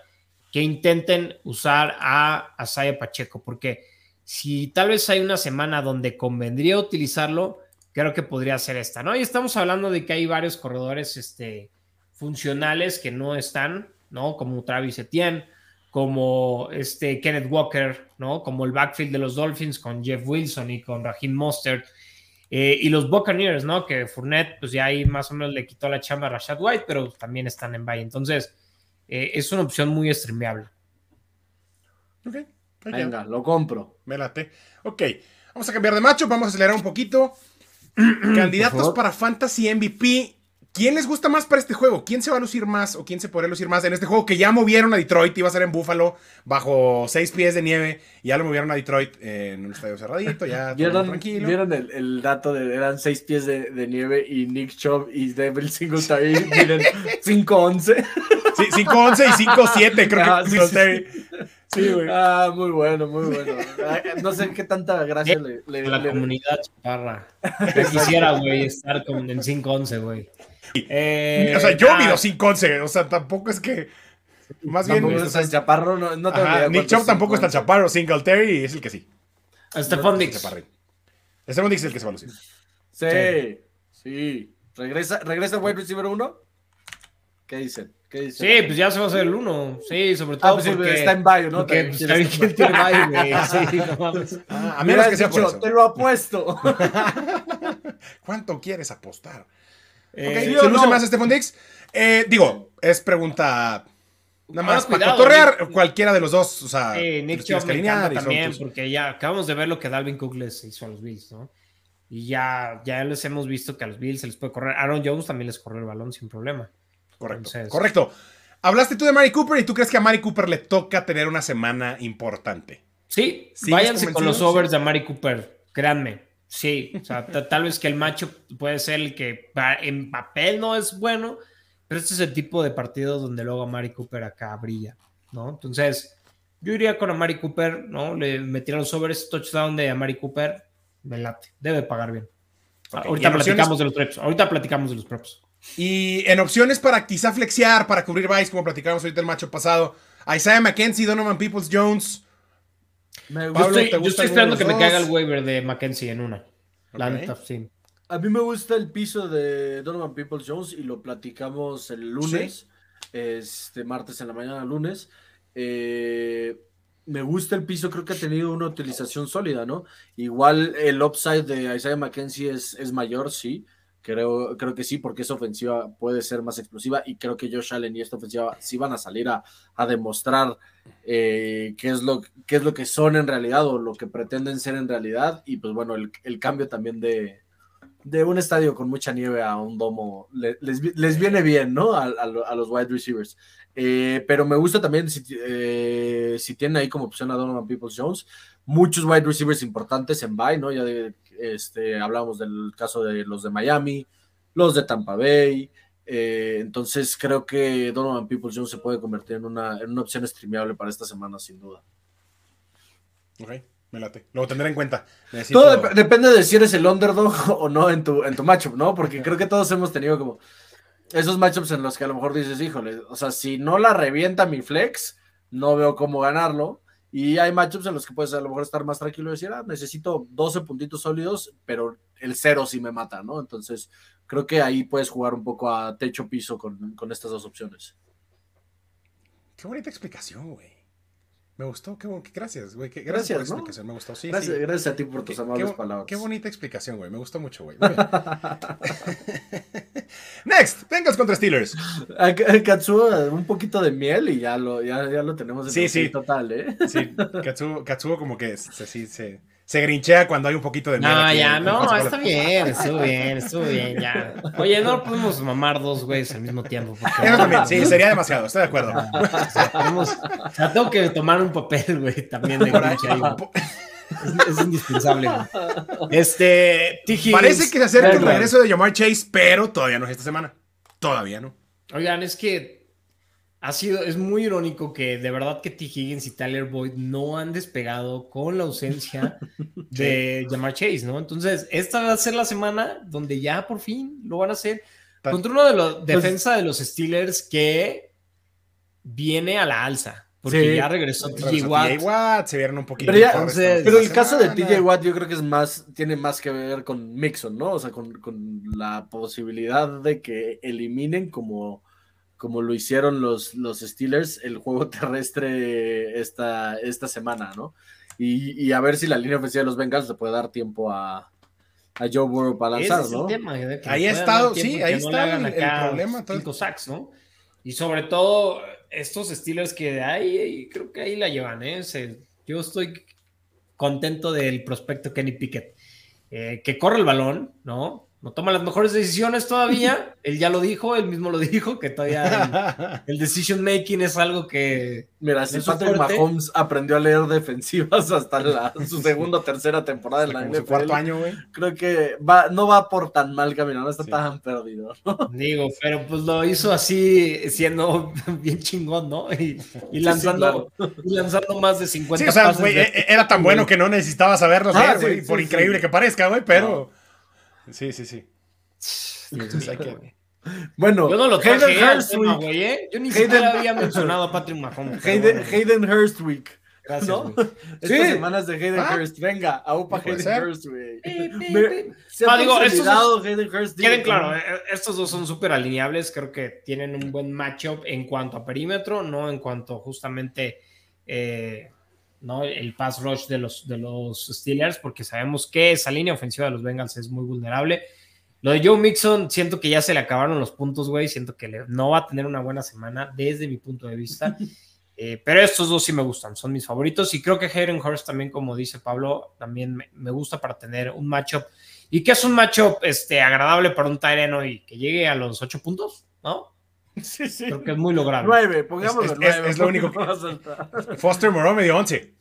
que intenten usar a Asaya Pacheco, porque si tal vez hay una semana donde convendría utilizarlo, creo que podría ser esta, ¿no? Y estamos hablando de que hay varios corredores este, funcionales que no están, ¿no? Como Travis Etienne, como este Kenneth Walker, ¿no? Como el backfield de los Dolphins con Jeff Wilson y con Raheem Mostert eh, y los Buccaneers, ¿no? Que Fournette, pues ya ahí más o menos le quitó la chamba a Rashad White, pero también están en bye. Entonces, eh, es una opción muy streameable. Ok. Venga, lo compro. Me late. Ok, vamos a cambiar de macho, vamos a acelerar un poquito. Candidatos para Fantasy MVP. ¿Quién les gusta más para este juego? ¿Quién se va a lucir más o quién se podría lucir más en este juego que ya movieron a Detroit? Iba a ser en Buffalo bajo seis pies de nieve y ya lo movieron a Detroit en un estadio cerradito, ya ¿Vieron, tranquilo. ¿Vieron el, dato de eran seis pies de, nieve y Nick Chubb y Devil Singletary miren 5-11? Sí, 5-11 y 5-7 creo ah, que Singletary. Sí, güey. Ah, muy bueno, muy bueno. No sé qué tanta gracia le, le La comunidad chaparra. quisiera, güey, estar con, en 5-11, güey. Eh, o sea, yo ah, mido 5'11, o sea, tampoco es que. Más bien. Es el chaparro, no, no Nick Chubb tampoco está chaparro, Singletary es el que sí. Stephon Dix. Stephon Dix es el que se va a lucir. Sí, sí. ¿Regresa, ¿Regresa el wide receiver 1? ¿Qué dicen? Sí, pues ya se va a hacer el 1. Sí, sobre todo ah, pues porque está en Bayo, ¿no? Porque pues, tiene Bayo, güey. Sí, no ah, a menos que sea por eso. Te lo apuesto. ¿Cuánto quieres apostar? Eh, ¿Se luce más Stephon Dix? Eh, digo, es pregunta. Nada más para correr cualquiera de los dos. O sea, Nick Chubb me también, porque ya acabamos de ver lo que Dalvin Cook les hizo a los Bills, ¿no? Y ya, ya les hemos visto que a los Bills se les puede correr. Aaron Jones también les corre el balón sin problema. Correcto. Correcto. Hablaste tú de Mari Cooper y tú crees que a Mari Cooper le toca tener una semana importante. Sí, váyanse con los overs de Mari Cooper, créanme. Sí, o sea, tal vez que el macho puede ser el que en papel no es bueno, pero este es el tipo de partido donde luego Amari Cooper acá brilla, ¿no? Entonces, yo iría con Amari Cooper, ¿no? Le metieron sobre ese touchdown de Amari Cooper, me late, debe pagar bien. Ahorita platicamos de los props. Ahorita platicamos de los props. Y en opciones para quizá flexear, para cubrir Vice, como platicamos ahorita el macho pasado, Isaiah McKenzie, Donovan Peoples Jones, yo estoy, esperando que me caiga el waiver de Mackenzie en una. A mí me gusta el piso de Donovan Peoples Jones y lo platicamos el lunes, este martes en la mañana, lunes. Eh, me gusta el piso, creo que ha tenido una utilización sólida, ¿no? Igual el upside de Isaiah McKenzie es, es mayor, sí, Creo, creo que sí, porque esa ofensiva puede ser más explosiva y creo que Josh Allen y esta ofensiva sí van a salir a, a demostrar eh, qué, es lo, qué es lo que son en realidad o lo que pretenden ser en realidad. Y pues bueno, el, el cambio también de, de un estadio con mucha nieve a un domo le- les, les viene bien, ¿no? A, a los wide receivers. Eh, pero me gusta también si, eh, si tienen ahí como opción a Donovan Peoples Jones, muchos wide receivers importantes en bye, ¿no? Ya de, este, hablamos del caso de los de Miami, los de Tampa Bay. eh, entonces creo que Donovan Peoples Jones se puede convertir en una, en una opción streameable para esta semana, sin duda. Ok, me late. Lo tendré en cuenta. Necesito- Todo dep- depende de si eres el underdog o no en tu, en tu matchup, ¿no? Porque creo que todos hemos tenido como esos matchups en los que a lo mejor dices, híjole, o sea, si no la revienta mi flex, no veo cómo ganarlo. Y hay matchups en los que puedes a lo mejor estar más tranquilo y decir, ah, necesito 12 puntitos sólidos, pero el cero sí me mata, ¿no? Entonces, creo que ahí puedes jugar un poco a techo piso con, con estas dos opciones. Qué bonita explicación, güey. Me gustó, qué, bon- qué- gracias, güey. Gracias, Gracias, por ¿no? explicación, me gustó. Sí, gracias, sí. gracias a ti por tus amables qué, palabras. Qué bonita explicación, güey. Me gustó mucho, güey. Next, Bengals contra Steelers. Katsuo, un poquito de miel y ya lo, ya, ya lo tenemos en Sí, sí. total, ¿eh? Sí, Katsuo, Katsuo como que se, sí, se, se grinchea cuando hay un poquito de miel No, aquí ya, no, está bien, estuvo bien, estuvo bien, ya. Oye, no podemos mamar dos güeyes al mismo tiempo. porque- Eso también, sí, sería demasiado, estoy de acuerdo. O sea, tenemos- o sea, tengo que tomar un papel, güey, también de Por ahí- Grinch ahí, güey. Es, es indispensable, güey. Este, T. Higgins- Parece que se acerca el regreso de Jamar Chase, pero todavía no es esta semana. Todavía no. Oigan, es que ha sido, es muy irónico que de verdad que T. Higgins y Tyler Boyd no han despegado con la ausencia de Jamar Chase, ¿no? Entonces, esta va a ser la semana donde ya por fin lo van a hacer contra uno de los defensa de los Steelers que viene a la alza, porque Sí. ya regresó TJ Watt. TJ Watt, se vieron un poquito. Pero, ya- entonces- el caso de. TJ Watt yo creo que es más, tiene más que ver con Mixon, ¿no? O sea, con, con la posibilidad de que eliminen como, como lo hicieron los, los Steelers el juego terrestre esta, esta semana, ¿no? Y, y a ver si la línea ofensiva de los Bengals le puede dar tiempo a, a Joe Burrow para Ese lanzar, es el ¿no? tema, de que Ahí ha estado, sí, ahí no está el- problema, cinco sacks, ¿no? Y sobre todo estos Steelers que hay, ahí, creo que ahí la llevan, ¿eh? Se- yo estoy contento del prospecto Kenny Pickett, eh, que corre el balón, ¿no? No toma las mejores decisiones todavía. él ya lo dijo, él mismo lo dijo, que todavía el, el decision making es algo que Mira, si ¿No Patrick? Mahomes aprendió a leer defensivas hasta la, su segunda o tercera temporada en la NFL, cuarto año, güey. creo que va, no va por tan mal camino, no está Sí. tan perdido. Digo, pero pues lo hizo así, siendo bien chingón, ¿no? Y, y lanzando, y lanzando más de 50 Sí, o sea, pases güey, de- e- e- era tan bueno que no necesitaba saberlo Ah, sí, por sí. increíble que parezca, güey, pero... Sí, sí, sí. Entonces hay que-. Bueno, Yo no lo Hayden traje al Hurst tema, Week. güey, ¿eh? Yo ni Hayden- siquiera había mencionado a Patrick Mahomes. Hayden, bueno, Hayden Hurst Week. gracias, ¿no? Estas Sí. semanas de Hayden Ah. Hurst. Venga, aupa Hayden ser. Hurst, güey. Se ha Ah, digo, estos Hayden Hurst. Queden claro, eh, estos dos son súper alineables, creo que tienen un buen matchup en cuanto a perímetro, no en cuanto justamente eh, ¿no? el pass rush de los, de los Steelers, porque sabemos que esa línea ofensiva de los Bengals es muy vulnerable. Lo de Joe Mixon, siento que ya se le acabaron los puntos, güey, siento que le- no va a tener una buena semana desde mi punto de vista. Eh, pero estos dos sí me gustan, son mis favoritos. Y creo que Hayden Hurst también, como dice Pablo, también me, me gusta para tener un matchup. Y que es un matchup este, agradable para un Tyreno y que llegue a los ocho puntos, ¿no? Sí, sí. Creo que es muy lograble. Nueve, pongámoslo Es- es- nueve. es lo único que- no. Foster Moreau me dio 11.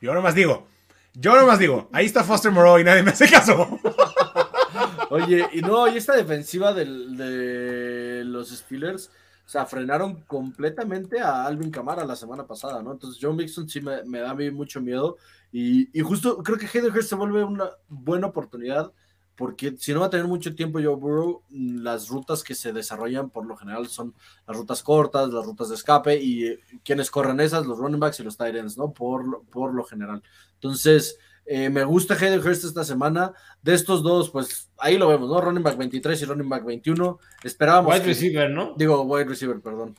Yo nomás digo. Yo nomás digo. Ahí está Foster Moreau y nadie me hace caso. Oye, y no, y esta defensiva del- de los Steelers, o sea, frenaron completamente a Alvin Kamara la semana pasada, ¿no? Entonces, Joe Mixon sí me, me da a mí mucho miedo. Y, y justo creo que Hayden Hurst se vuelve una buena oportunidad, porque si no va a tener mucho tiempo Joe Burrow, mm, las rutas que se desarrollan por lo general son las rutas cortas, las rutas de escape, y eh, quienes corren esas, los running backs y los tight ends, ¿no? Por, lo- por lo general. Entonces, eh, me gusta Hayden Hurst esta semana. De estos dos, pues ahí lo vemos, ¿no? Running back 23 y running back 21. Esperábamos. Wide que- receiver, ¿no? Digo, wide receiver, perdón.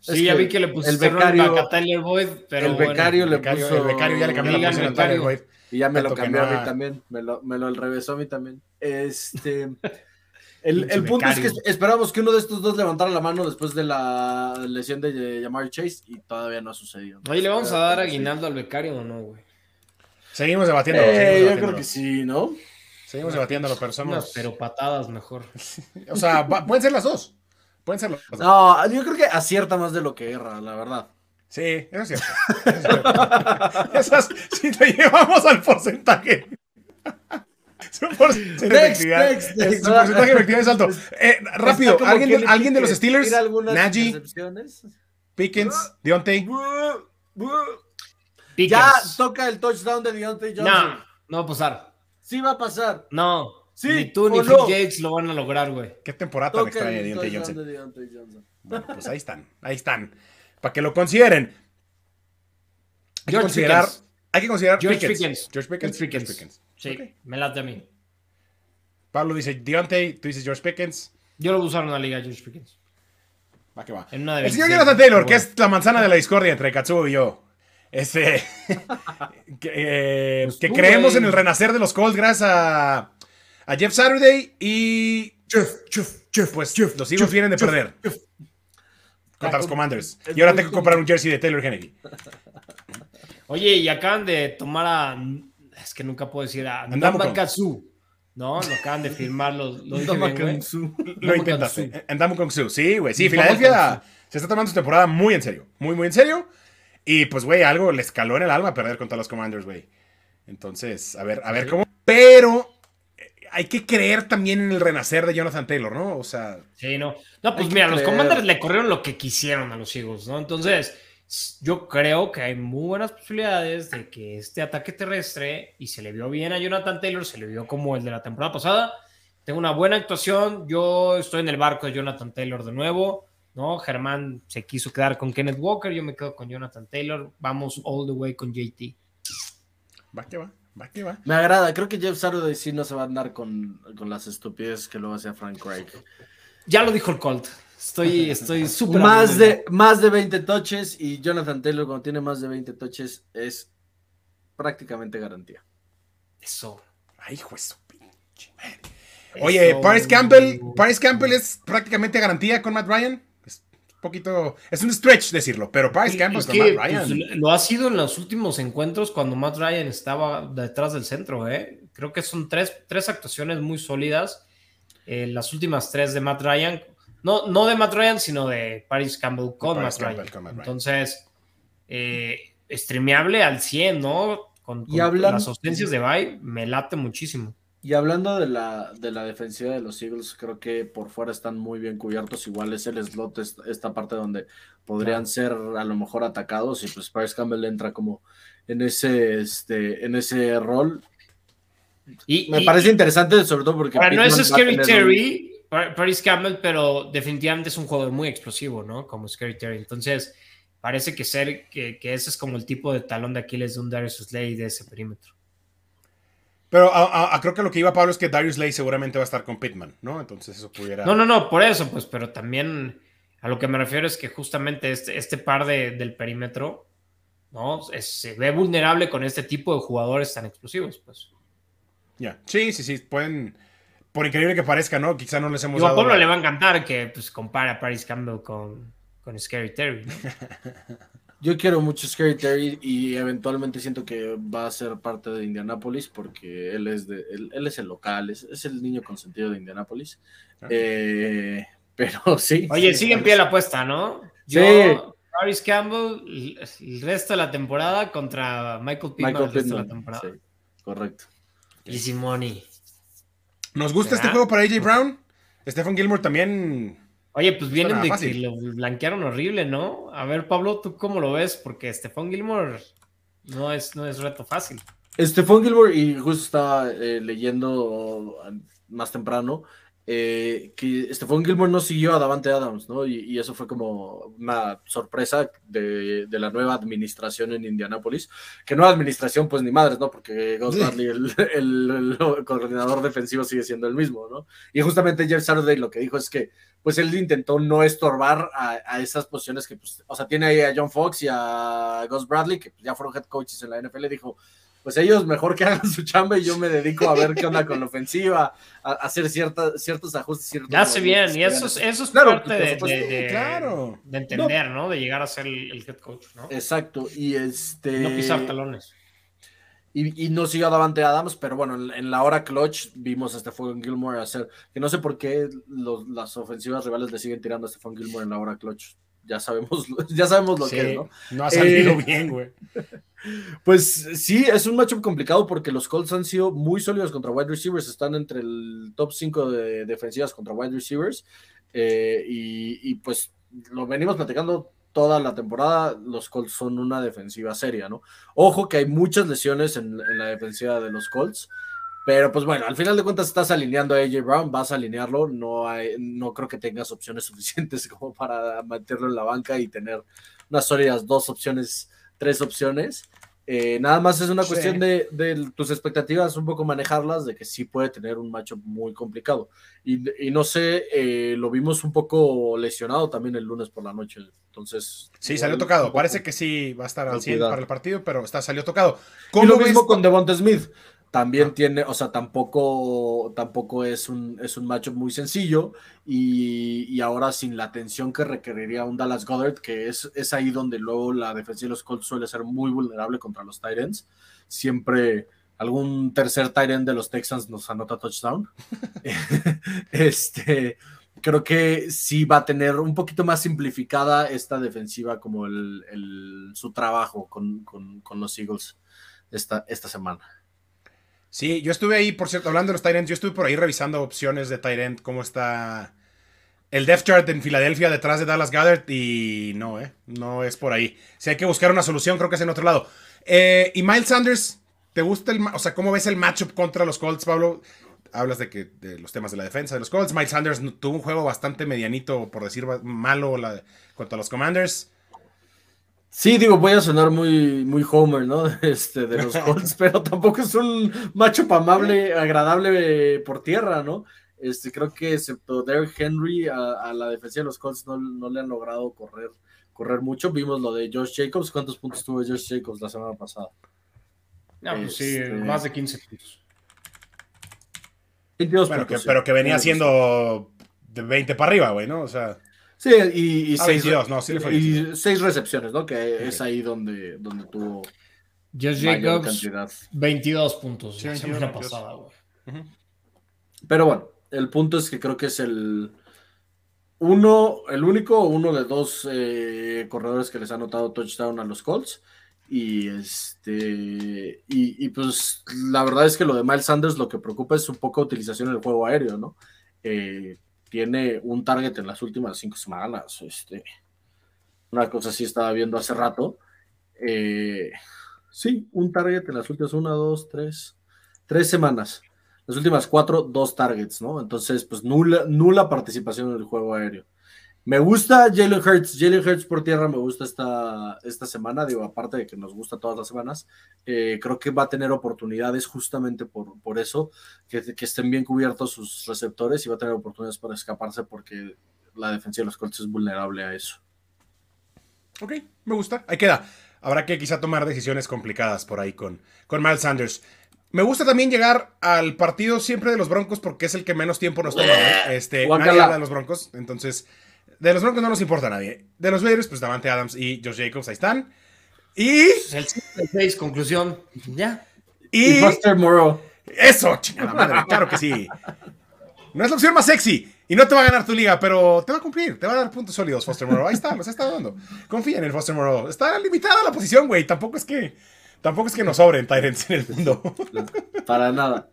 Sí. Ya vi que le pusiste el becario- running back a Tyler Boyd, pero el bueno. becario El le becario, puso- el becario ya le cambió la posición a. Tyler Boyd. Y ya me lo Tanto cambió no a mí también. Me lo, me lo revesó a mí también. Este. El, el punto es que esperamos que uno de estos dos levantara la mano después de la lesión de Jamar Chase y todavía no ha sucedido. Oye, ¿le vamos a dar aguinaldo al becario o no, güey? Seguimos debatiéndolo. Eh, seguimos yo creo que sí, ¿no? Seguimos debatiéndolo, pero Unas somos. pero patadas mejor. O sea, pueden ser las dos. Pueden ser las dos. No, yo creo que acierta más de lo que erra, la verdad. Sí, eso es cierto. Eso es cierto. Esas, si te llevamos al porcentaje. Su porcentaje Next, efectividad, next, es- next. su porcentaje de efectividad es alto. Eh, rápido, ¿alguien, alguien de los Steelers? Najee. Pickens, Deontay. Ya Pickens. toca el touchdown de Deontay No, Johnson. no va a pasar. Sí va a pasar. No. Sí, ni tú ni Phil no. Yates lo van a lograr, güey. Qué temporada tan extraña de Deontay Johnson. de Deontay Johnson. Bueno, pues ahí están, ahí están. Para que lo consideren. Hay que considerar. Pickens. Hay que considerar George Pickens. Pickens. George Pickens. George George Pickens. Pickens. Sí, me late a mí. Pablo dice Deontay, tú dices George Pickens. Yo lo voy a usar en una liga, George Pickens. Va que va. En una de El señor 26, Jonathan Taylor, que es la manzana de la discordia entre Katsuo y yo. Este. que eh, Pues que tú, creemos en el renacer de los Colts gracias a, a Jeff Saturday y. Jeff, Jeff, Jeff. Pues los Eagles vienen de perder. Contra los Commanders. Y ahora tengo que comprar un jersey de Taylor Kennedy. Oye, y acaban de tomar a. Es que nunca puedo decir a. Ndamba Katsu. No, lo acaban de firmar los. Lo dije Ndamba. Lo intentaste. Andamos con Su. Sí, güey. Sí, Filadelfia se está tomando su temporada muy en serio. Muy, muy en serio. Y pues, güey, algo les caló en el alma perder contra los Commanders, güey. Entonces, a ver, a ver cómo. Pero hay que creer también en el renacer de Jonathan Taylor, ¿no? O sea, Sí, no. No, pues mira, los. Commanders le corrieron lo que quisieron a los Eagles, ¿no? Entonces, yo creo que hay muy buenas posibilidades de que este ataque terrestre, y se le vio bien a Jonathan Taylor, se le vio como el de la temporada pasada, tenga una buena actuación. Yo estoy en el barco de Jonathan Taylor de nuevo, ¿no? Germán se quiso quedar con Kenneth Walker, yo me quedo con Jonathan Taylor. Vamos all the way con JT. va que va, va que va. Me agrada, creo que Jeff Saturday sí no se va a andar con, con las estupideces que luego hacía Frank Reich. Ya lo dijo el Colt. Estoy estoy súper Más de, más de 20 touches y Jonathan Taylor cuando tiene más de 20 touches es prácticamente garantía. Eso. Ay, hijo de su pinche madre. Oye, Eso. Paris Campbell, Paris Campbell es prácticamente garantía con Matt Ryan. Poquito, es un stretch decirlo, pero Paris Campbell con que, Matt Ryan. pues, lo ha sido en los últimos encuentros cuando Matt Ryan estaba detrás del centro, ¿eh? Creo que son tres, tres actuaciones muy sólidas. Eh, las últimas tres de Matt Ryan. No, no de Matt Ryan, sino de Paris Campbell con, Paris Matt, Campbell Ryan. con Matt Ryan. Entonces, eh, streameable al 100, ¿no? Con, Y con hablan- las ausencias de Bay, me late muchísimo. Y hablando de la, de la defensiva de los Eagles, creo que por fuera están muy bien cubiertos. Igual es el slot, es- esta parte donde podrían ser a lo mejor atacados. Y pues Paris Campbell entra como en ese, este, en ese rol. Y, Me y- parece interesante, sobre todo porque. Ahora, no es Scary un- Terry, Par- Paris Campbell, pero definitivamente es un jugador muy explosivo, ¿no? Como Scary Terry. Entonces, parece que ser que, que ese es como el tipo de talón de Aquiles de un Darius Slay de ese perímetro. Pero a- a- a- creo que lo que iba Pablo es que Darius Lay seguramente va a estar con Pittman, ¿no? Entonces eso pudiera. No, no, no, por eso, pues, pero también a lo que me refiero es que justamente este, este par de- del perímetro, ¿no? Es- se ve vulnerable con este tipo de jugadores tan explosivos, pues. Ya. Sí, sí, sí. Pueden. Por increíble que parezca, ¿no? Quizá no les hemos Digo, a dado. Pablo la- le va a encantar que pues compare a Paris Campbell con, con Scary Terry, ¿no? Yo quiero mucho Scary Terry y eventualmente siento que va a ser parte de Indianapolis porque él es, de, él, él es el local, es, es el niño consentido de Indianapolis. Ah. Eh, pero sí. Oye, sí, sigue en pie la apuesta, ¿no? Sí. Yo, Paris Campbell, el resto de la temporada contra Michael Pittman Michael el resto de la temporada. sí, correcto. Easy money. ¿Nos gusta este juego para AJ Brown? Stephen Gilmore también. Oye, pues vienen de fácil. que lo blanquearon horrible, ¿no? A ver, Pablo, ¿tú cómo lo ves? Porque Stephon Gilmore no es, no es reto fácil. Stephon Gilmore, y justo estaba eh, leyendo más temprano, eh, que Stephon Gilmore no siguió a Davante Adams, ¿no? Y, y eso fue como una sorpresa de, de la nueva administración en Indianápolis. Que nueva administración, pues ni madres, ¿no? Porque Gus Bradley, el, el- el coordinador defensivo, sigue siendo el mismo, ¿no? Y justamente Jeff Saturday lo que dijo es que, pues él intentó no estorbar a, a esas posiciones que, pues, o sea, tiene ahí a John Fox y a Gus Bradley, que ya fueron head coaches en la NFL, dijo, pues ellos mejor que hagan su chamba y yo me dedico a ver qué onda con la ofensiva, a, hacer cierta, ciertos ajustes. Ciertos ya hace bien, y eso es, eso es Claro, parte de, Claro. de entender, ¿no? De llegar a ser el, el head coach, ¿no? Exacto, y este... No pisar talones. Y, y no siguió a Davante Adams, pero bueno, en, en la hora clutch vimos a Stephon Gilmore hacer, que no sé por qué los- las ofensivas rivales le siguen tirando a Stephon Gilmore en la hora clutch. Ya sabemos, ya sabemos lo Sí, que es, ¿no? no ha salido Eh, bien, güey. Pues sí, es un matchup complicado porque los Colts han sido muy sólidos contra wide receivers, están entre el top 5 de defensivas contra wide receivers. eh, y, pues lo venimos platicando toda la temporada, los Colts son una defensiva seria, ¿no? Ojo que hay muchas lesiones en, en la defensiva de los Colts. Pero pues bueno, al final de cuentas estás alineando a AJ Brown, vas a alinearlo, no, hay, no creo que tengas opciones suficientes como para meterlo en la banca y tener unas sólidas dos opciones, tres opciones. Eh, nada más es una Sí. cuestión de, de tus expectativas, un poco manejarlas, de que sí puede tener un matchup muy complicado. Y, y no sé, eh, lo vimos un poco lesionado también el lunes por la noche. Entonces. Sí, salió tocado. Parece que sí va a estar al Con 100 cuidado. para el partido, pero está, salió tocado. Y ¿Cómo lo ves? mismo con Devonta Smith. También Ah. tiene, o sea, tampoco, tampoco es un, es un matchup muy sencillo. Y, y ahora sin la atención que requeriría un Dallas Goddard, que es, es ahí donde luego la defensa de los Colts suele ser muy vulnerable contra los Titans. Siempre algún tercer Tyrant de los Texans nos anota touchdown. este, creo que sí va a tener un poquito más simplificada esta defensiva como el, el- su trabajo con, con- con los Eagles esta, esta semana. Sí, yo estuve ahí, por cierto, hablando de los Tyrants, yo estuve por ahí revisando opciones de Tyrant, cómo está el depth chart en Filadelfia detrás de Dallas Goddard y no, eh, no es por ahí. Si hay que buscar una solución, creo que es en otro lado. Eh, y Miles Sanders, ¿te gusta el, o sea, cómo ves el matchup contra los Colts, Pablo? Hablas de que de los temas de la defensa de los Colts. Miles Sanders tuvo un juego bastante medianito, por decir malo, la- contra los Commanders. Sí, digo, voy a sonar muy, muy Homer, ¿no? Este, de los Colts, pero tampoco es un macho amable, agradable por tierra, ¿no? Este, creo que excepto Derrick Henry, a, a la defensa de los Colts no, no le han logrado correr, correr mucho. Vimos lo de Josh Jacobs. ¿Cuántos puntos tuvo Josh Jacobs la semana pasada? No, pues sí, Este- más de 15 puntos. 22 Bueno, que- puntos, sí. pero que venía siendo de 20 para arriba, güey, ¿no? O sea, Sí, y, y Ah, seis, 22, no, sí le fue y seis recepciones, ¿no? Que es ahí donde, donde tuvo Josh Jacobs, cantidad. 22 puntos Sí, la 22, semana 22. pasada, güey. Pero bueno, el punto es que creo que es el uno, el único o uno de dos eh, corredores que les ha anotado touchdown a los Colts. Y este, y, y, pues la verdad es que lo de Miles Sanders lo que preocupa es su poca utilización en el juego aéreo, ¿no? Eh, tiene un target en las últimas cinco semanas. Este, una cosa así estaba viendo hace rato. Eh, sí, un target en las últimas una, dos, tres, tres semanas. Las últimas cuatro, dos targets, ¿no? Entonces, pues nula, nula participación en el juego aéreo. Me gusta Jalen Hurts. Jalen Hurts por tierra me gusta esta, esta semana. Digo, aparte de que nos gusta todas las semanas, eh, creo que va a tener oportunidades justamente por, por eso, que, que estén bien cubiertos sus receptores y va a tener oportunidades para escaparse porque la defensa de los Colts es vulnerable a eso. Ok, me gusta. Ahí queda. Habrá que quizá tomar decisiones complicadas por ahí con, con Miles Sanders. Me gusta también llegar al partido siempre de los Broncos porque es el que menos tiempo nos toma. ¿no? Este, nadie habla de los Broncos, entonces de los Broncos no nos importa a nadie. De los Raiders, pues Davante Adams y Josh Jacobs, ahí están. Y, El 6, conclusión. Ya. Y y Buster Morrow. eso, chingada madre, claro que sí. No es la opción más sexy y no te va a ganar tu liga, pero te va a cumplir, te va a dar puntos sólidos Foster Moreau. Ahí está, los está dando. Confía en el Foster Moreau. Está limitada la posición, güey. Tampoco es que tampoco es que nos sobren Tyrants en el mundo. Para nada.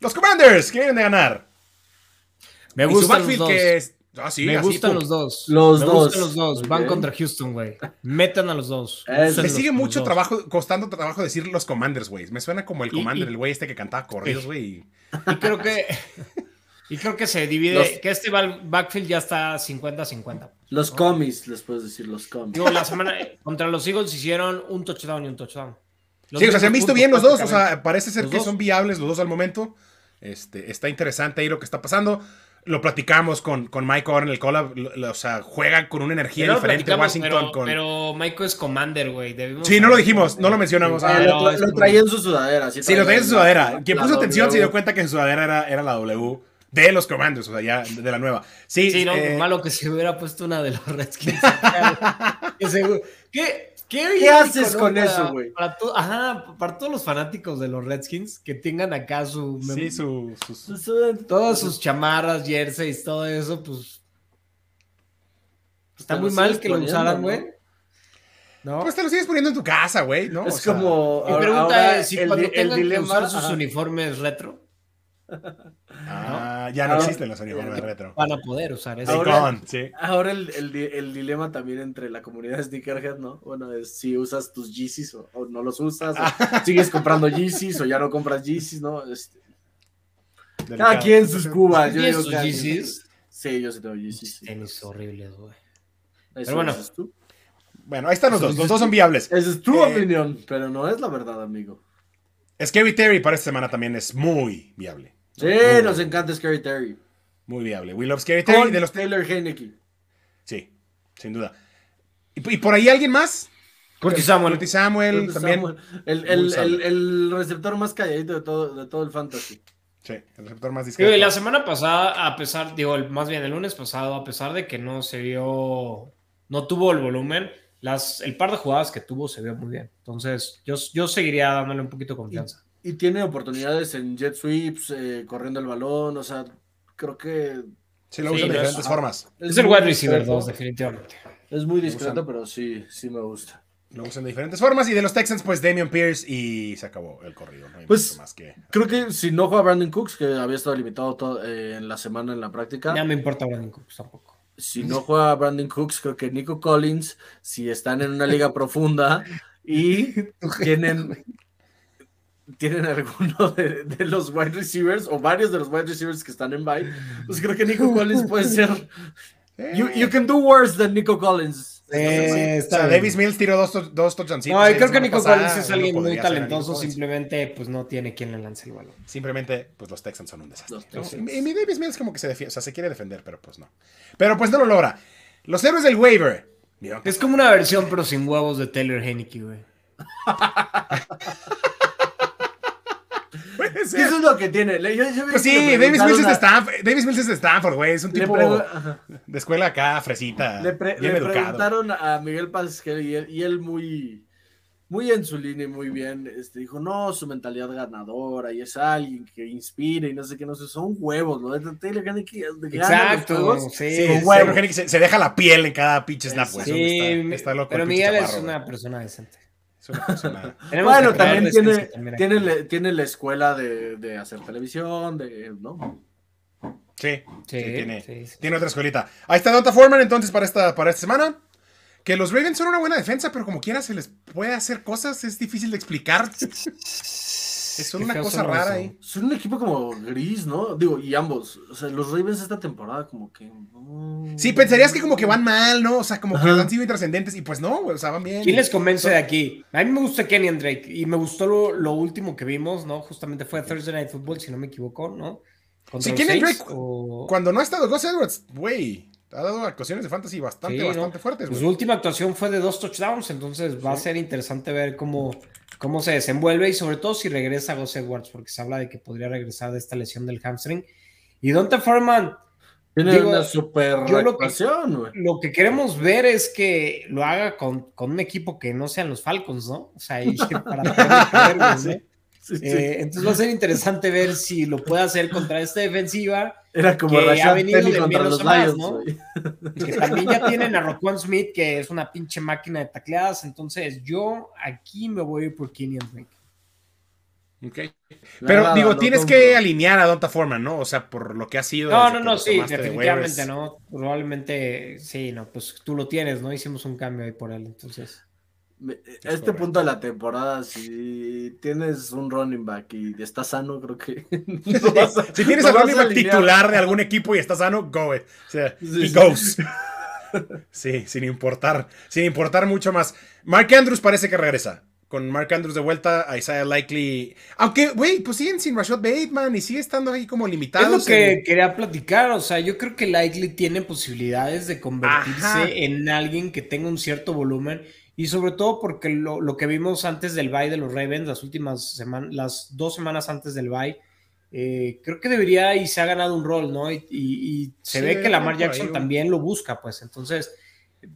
Los Commanders quieren de ganar. Me gustan los dos. que es ah, sí, Me así, gustan pum. los dos. Los Me dos. gustan los dos. Van contra Houston, güey. Metan a los dos. Me sigue los mucho trabajo, costando trabajo decir los Commanders, güey. Me suena como el Y- Commander, y- el güey este que cantaba corridos, güey. y- Y creo que. Y creo que se divide. Los- Que este backfield ya está 50-50. Los comis, les puedes decir los comis. Digo, la semana contra los Eagles hicieron un touchdown y un touchdown. Los Sí, o sea, se han visto bien los dos. O sea, parece ser Los que dos. son viables los dos al momento. Este, está interesante ahí lo que está pasando. Lo platicamos con, con Mike ahora en el collab, lo- lo- o sea, juega con una energía lo diferente Washington pero, con... pero Michael es Commander, güey. Sí, no lo dijimos, no lo mencionamos. Sí, Ah, Eh, pero lo, es lo traía en su sudadera. Sí, Sí, lo tenía en su sudadera. la- Quien la puso atención se dio cuenta que su sudadera era, era la W de los Commanders, o sea, ya de la nueva. Sí, Sí, no, eh, malo que se hubiera puesto una de los Redskins. Que seguro- ¿Qué, qué, ¿Qué irónico, haces con Para- eso, güey? Para to- Ajá, para todos los fanáticos de los Redskins que tengan acá su. sí, su, sus- Pues, Todas sus chamarras, jerseys, todo eso, pues. Está te muy mal que lo usaran, güey. ¿No? Pues te lo sigues poniendo en tu casa, güey, ¿no? Es O sea, como. Mi pregunta ahora es: si el cuando el tengan que dilema- usar sus ajá. uniformes retro, ah, ya no Ahora- existen los uniformes retro. van a poder usar eso. Ahora- Icon, sí. Ahora el, el di- el dilema también entre la comunidad de Sneakerhead, ¿no? Bueno, es si usas tus Yeezys o, o no los usas, o sigues comprando Yeezys o ya no compras Yeezys, ¿no? Este, cada quien sus cubas. yo ¿Tienes digo sus. Yeezys? Sí, yo sí tengo Yeezys. sí. Tenis horribles, güey. Pero bueno. tú. Bueno, ahí están los dos. Los dos son viables. Esa es tu Eh, opinión, pero no es la verdad, amigo. Scary Terry para esta semana también es muy viable. Sí, Muy nos encanta Scary Terry. Muy viable. We love Scary Terry Con de los Taylor Heineke. Sí, sin duda. ¿Y, y por ahí alguien más? Curtis Samuel. Curtis Samuel Curtis también. Samuel. El, Muy el, sano. el, el receptor más calladito de todo, de todo el fantasy. Sí, el receptor más Digo, y discreto. la semana pasada, a pesar, digo, el- más bien el lunes pasado, a pesar de que no se vio, no tuvo el volumen, las, el par de jugadas que tuvo se vio muy bien. Entonces, yo, yo seguiría dándole un poquito de confianza. Y tiene oportunidades en jet sweeps, eh, corriendo el balón, o sea, creo que Sí, lo Sí, usan de diferentes formas. Es el wide receiver discreto. 2, definitivamente. Es muy discreto, pero sí, sí me gusta. Lo usan de diferentes formas. Y de los Texans, pues Damian Pierce y se acabó el corrido. No hay Pues, mucho más que. Creo que si no juega Brandon Cooks, que había estado limitado todo, eh, en la semana en la práctica, Ya me importa Brandon Cooks tampoco. si no juega Brandon Cooks, creo que Nico Collins, si están en una liga profunda y tienen, tienen alguno de, de los wide receivers o varios de los wide receivers que están en bye, pues creo que Nico Collins puede ser. You, you can do worse than Nico Collins. Eh, o sea, Davis Mills tiró dos, dos touchdowncitos. No, creo que Nico pasada, Collins es alguien muy talentoso, simplemente pues no tiene quien le lance el balón. Simplemente, pues los Texans son un desastre. Y mi Davis Mills como que se defiende, o sea, se quiere defender, pero pues no. Pero pues no lo logra. Los héroes del waiver. Es como una versión, pero sin huevos de Taylor Heineke, güey. Puede Sí, ser. Eso es lo que tiene. Yo- yo Pues sí, Davis Mills es de Stanford. Davis Mills es de Stanford, güey. Es un le tipo de escuela acá, fresita. Le, pre- bien le educado. preguntaron a Miguel Pasquel y él, y él muy, muy en su línea y muy bien, este, dijo, no, su mentalidad ganadora y es alguien que inspira y no sé qué, no sé, son huevos, lo de Taylor Exacto, sí. Sí, Con sí, huevo. Eugenio, que se, se deja la piel en cada pinche snap, güey. Sí, Está, está loco. pero Miguel es una persona decente. Una Bueno, también tiene, tiene, tiene la escuela de, de hacer televisión, de, ¿no? Sí, Sí, sí, tiene, sí, sí. tiene otra escuelita. Ahí está Donta Foreman entonces para esta, para esta semana. Que los Ravens son una buena defensa, pero como quiera se les puede hacer cosas, es difícil de explicar. Es Qué una cosa rara ahí. Son un equipo como gris, ¿no? Digo, y ambos, o sea, los Ravens esta temporada como que... Sí, pensarías que como que van mal, ¿no? O sea, como que han sido intrascendentes y pues no, güey, o sea, van bien. ¿Quién les convence de aquí? A mí me gusta Kenny and Drake y me gustó lo, lo último que vimos, ¿no? Justamente fue Thursday Night Football, si no me equivoco, ¿no? Contra Sí, Kenny Drake, o- Cuando no ha estado Gus Edwards, güey, ha dado actuaciones de fantasy bastante, Sí, ¿no? bastante fuertes, Pues su última actuación fue de dos touchdowns, entonces va a ser interesante ver cómo, cómo se desenvuelve y sobre todo si regresa Gus Edwards, porque se habla de que podría regresar de esta lesión del hamstring. Y Dante Foreman, Tiene digo, una super lo que- lo que queremos ver es que lo haga con, con un equipo que no sean los Falcons, ¿no? O sea, y para poder creerlos, ¿no? Sí, sí. Eh, entonces va a ser interesante ver si lo puede hacer contra esta defensiva, Era como que ha venido Penny de contra menos los a más, Lions, ¿no? que también ya tienen a Roquan Smith, que es una pinche máquina de tacleadas. Entonces yo aquí me voy a ir por Kenny and Drake. Ok. La Pero digo, no tienes compro. que alinear a Donta Foreman, ¿no? O sea, por lo que ha sido. No, no, no, sí, de definitivamente no. Probablemente sí, no, pues tú lo tienes, ¿no? Hicimos un cambio ahí por él, entonces. Es este correcto. punto de la temporada, si tienes un running back y está sano, creo que. no vas a- Si tienes no al running back alinear. titular de algún equipo y está sano, go it. O sea, Sí, he sí. goes. Sí, sin importar, sin importar mucho más. Mark Andrews parece que regresa con Mark Andrews de vuelta, a Isaiah Likely. Aunque, güey, pues siguen sin Rashad Bateman y sigue estando ahí como limitado. Es lo que quería platicar. O sea, yo creo que Likely tiene posibilidades de convertirse Ajá. en alguien que tenga un cierto volumen. Y sobre todo porque lo, lo que vimos antes del bye de los Ravens, las últimas semanas, las dos semanas antes del bye, eh, creo que debería y se ha ganado un rol, ¿no? Y, y- y se Sí, ve que Lamar ahí, Jackson también lo busca, pues. Entonces,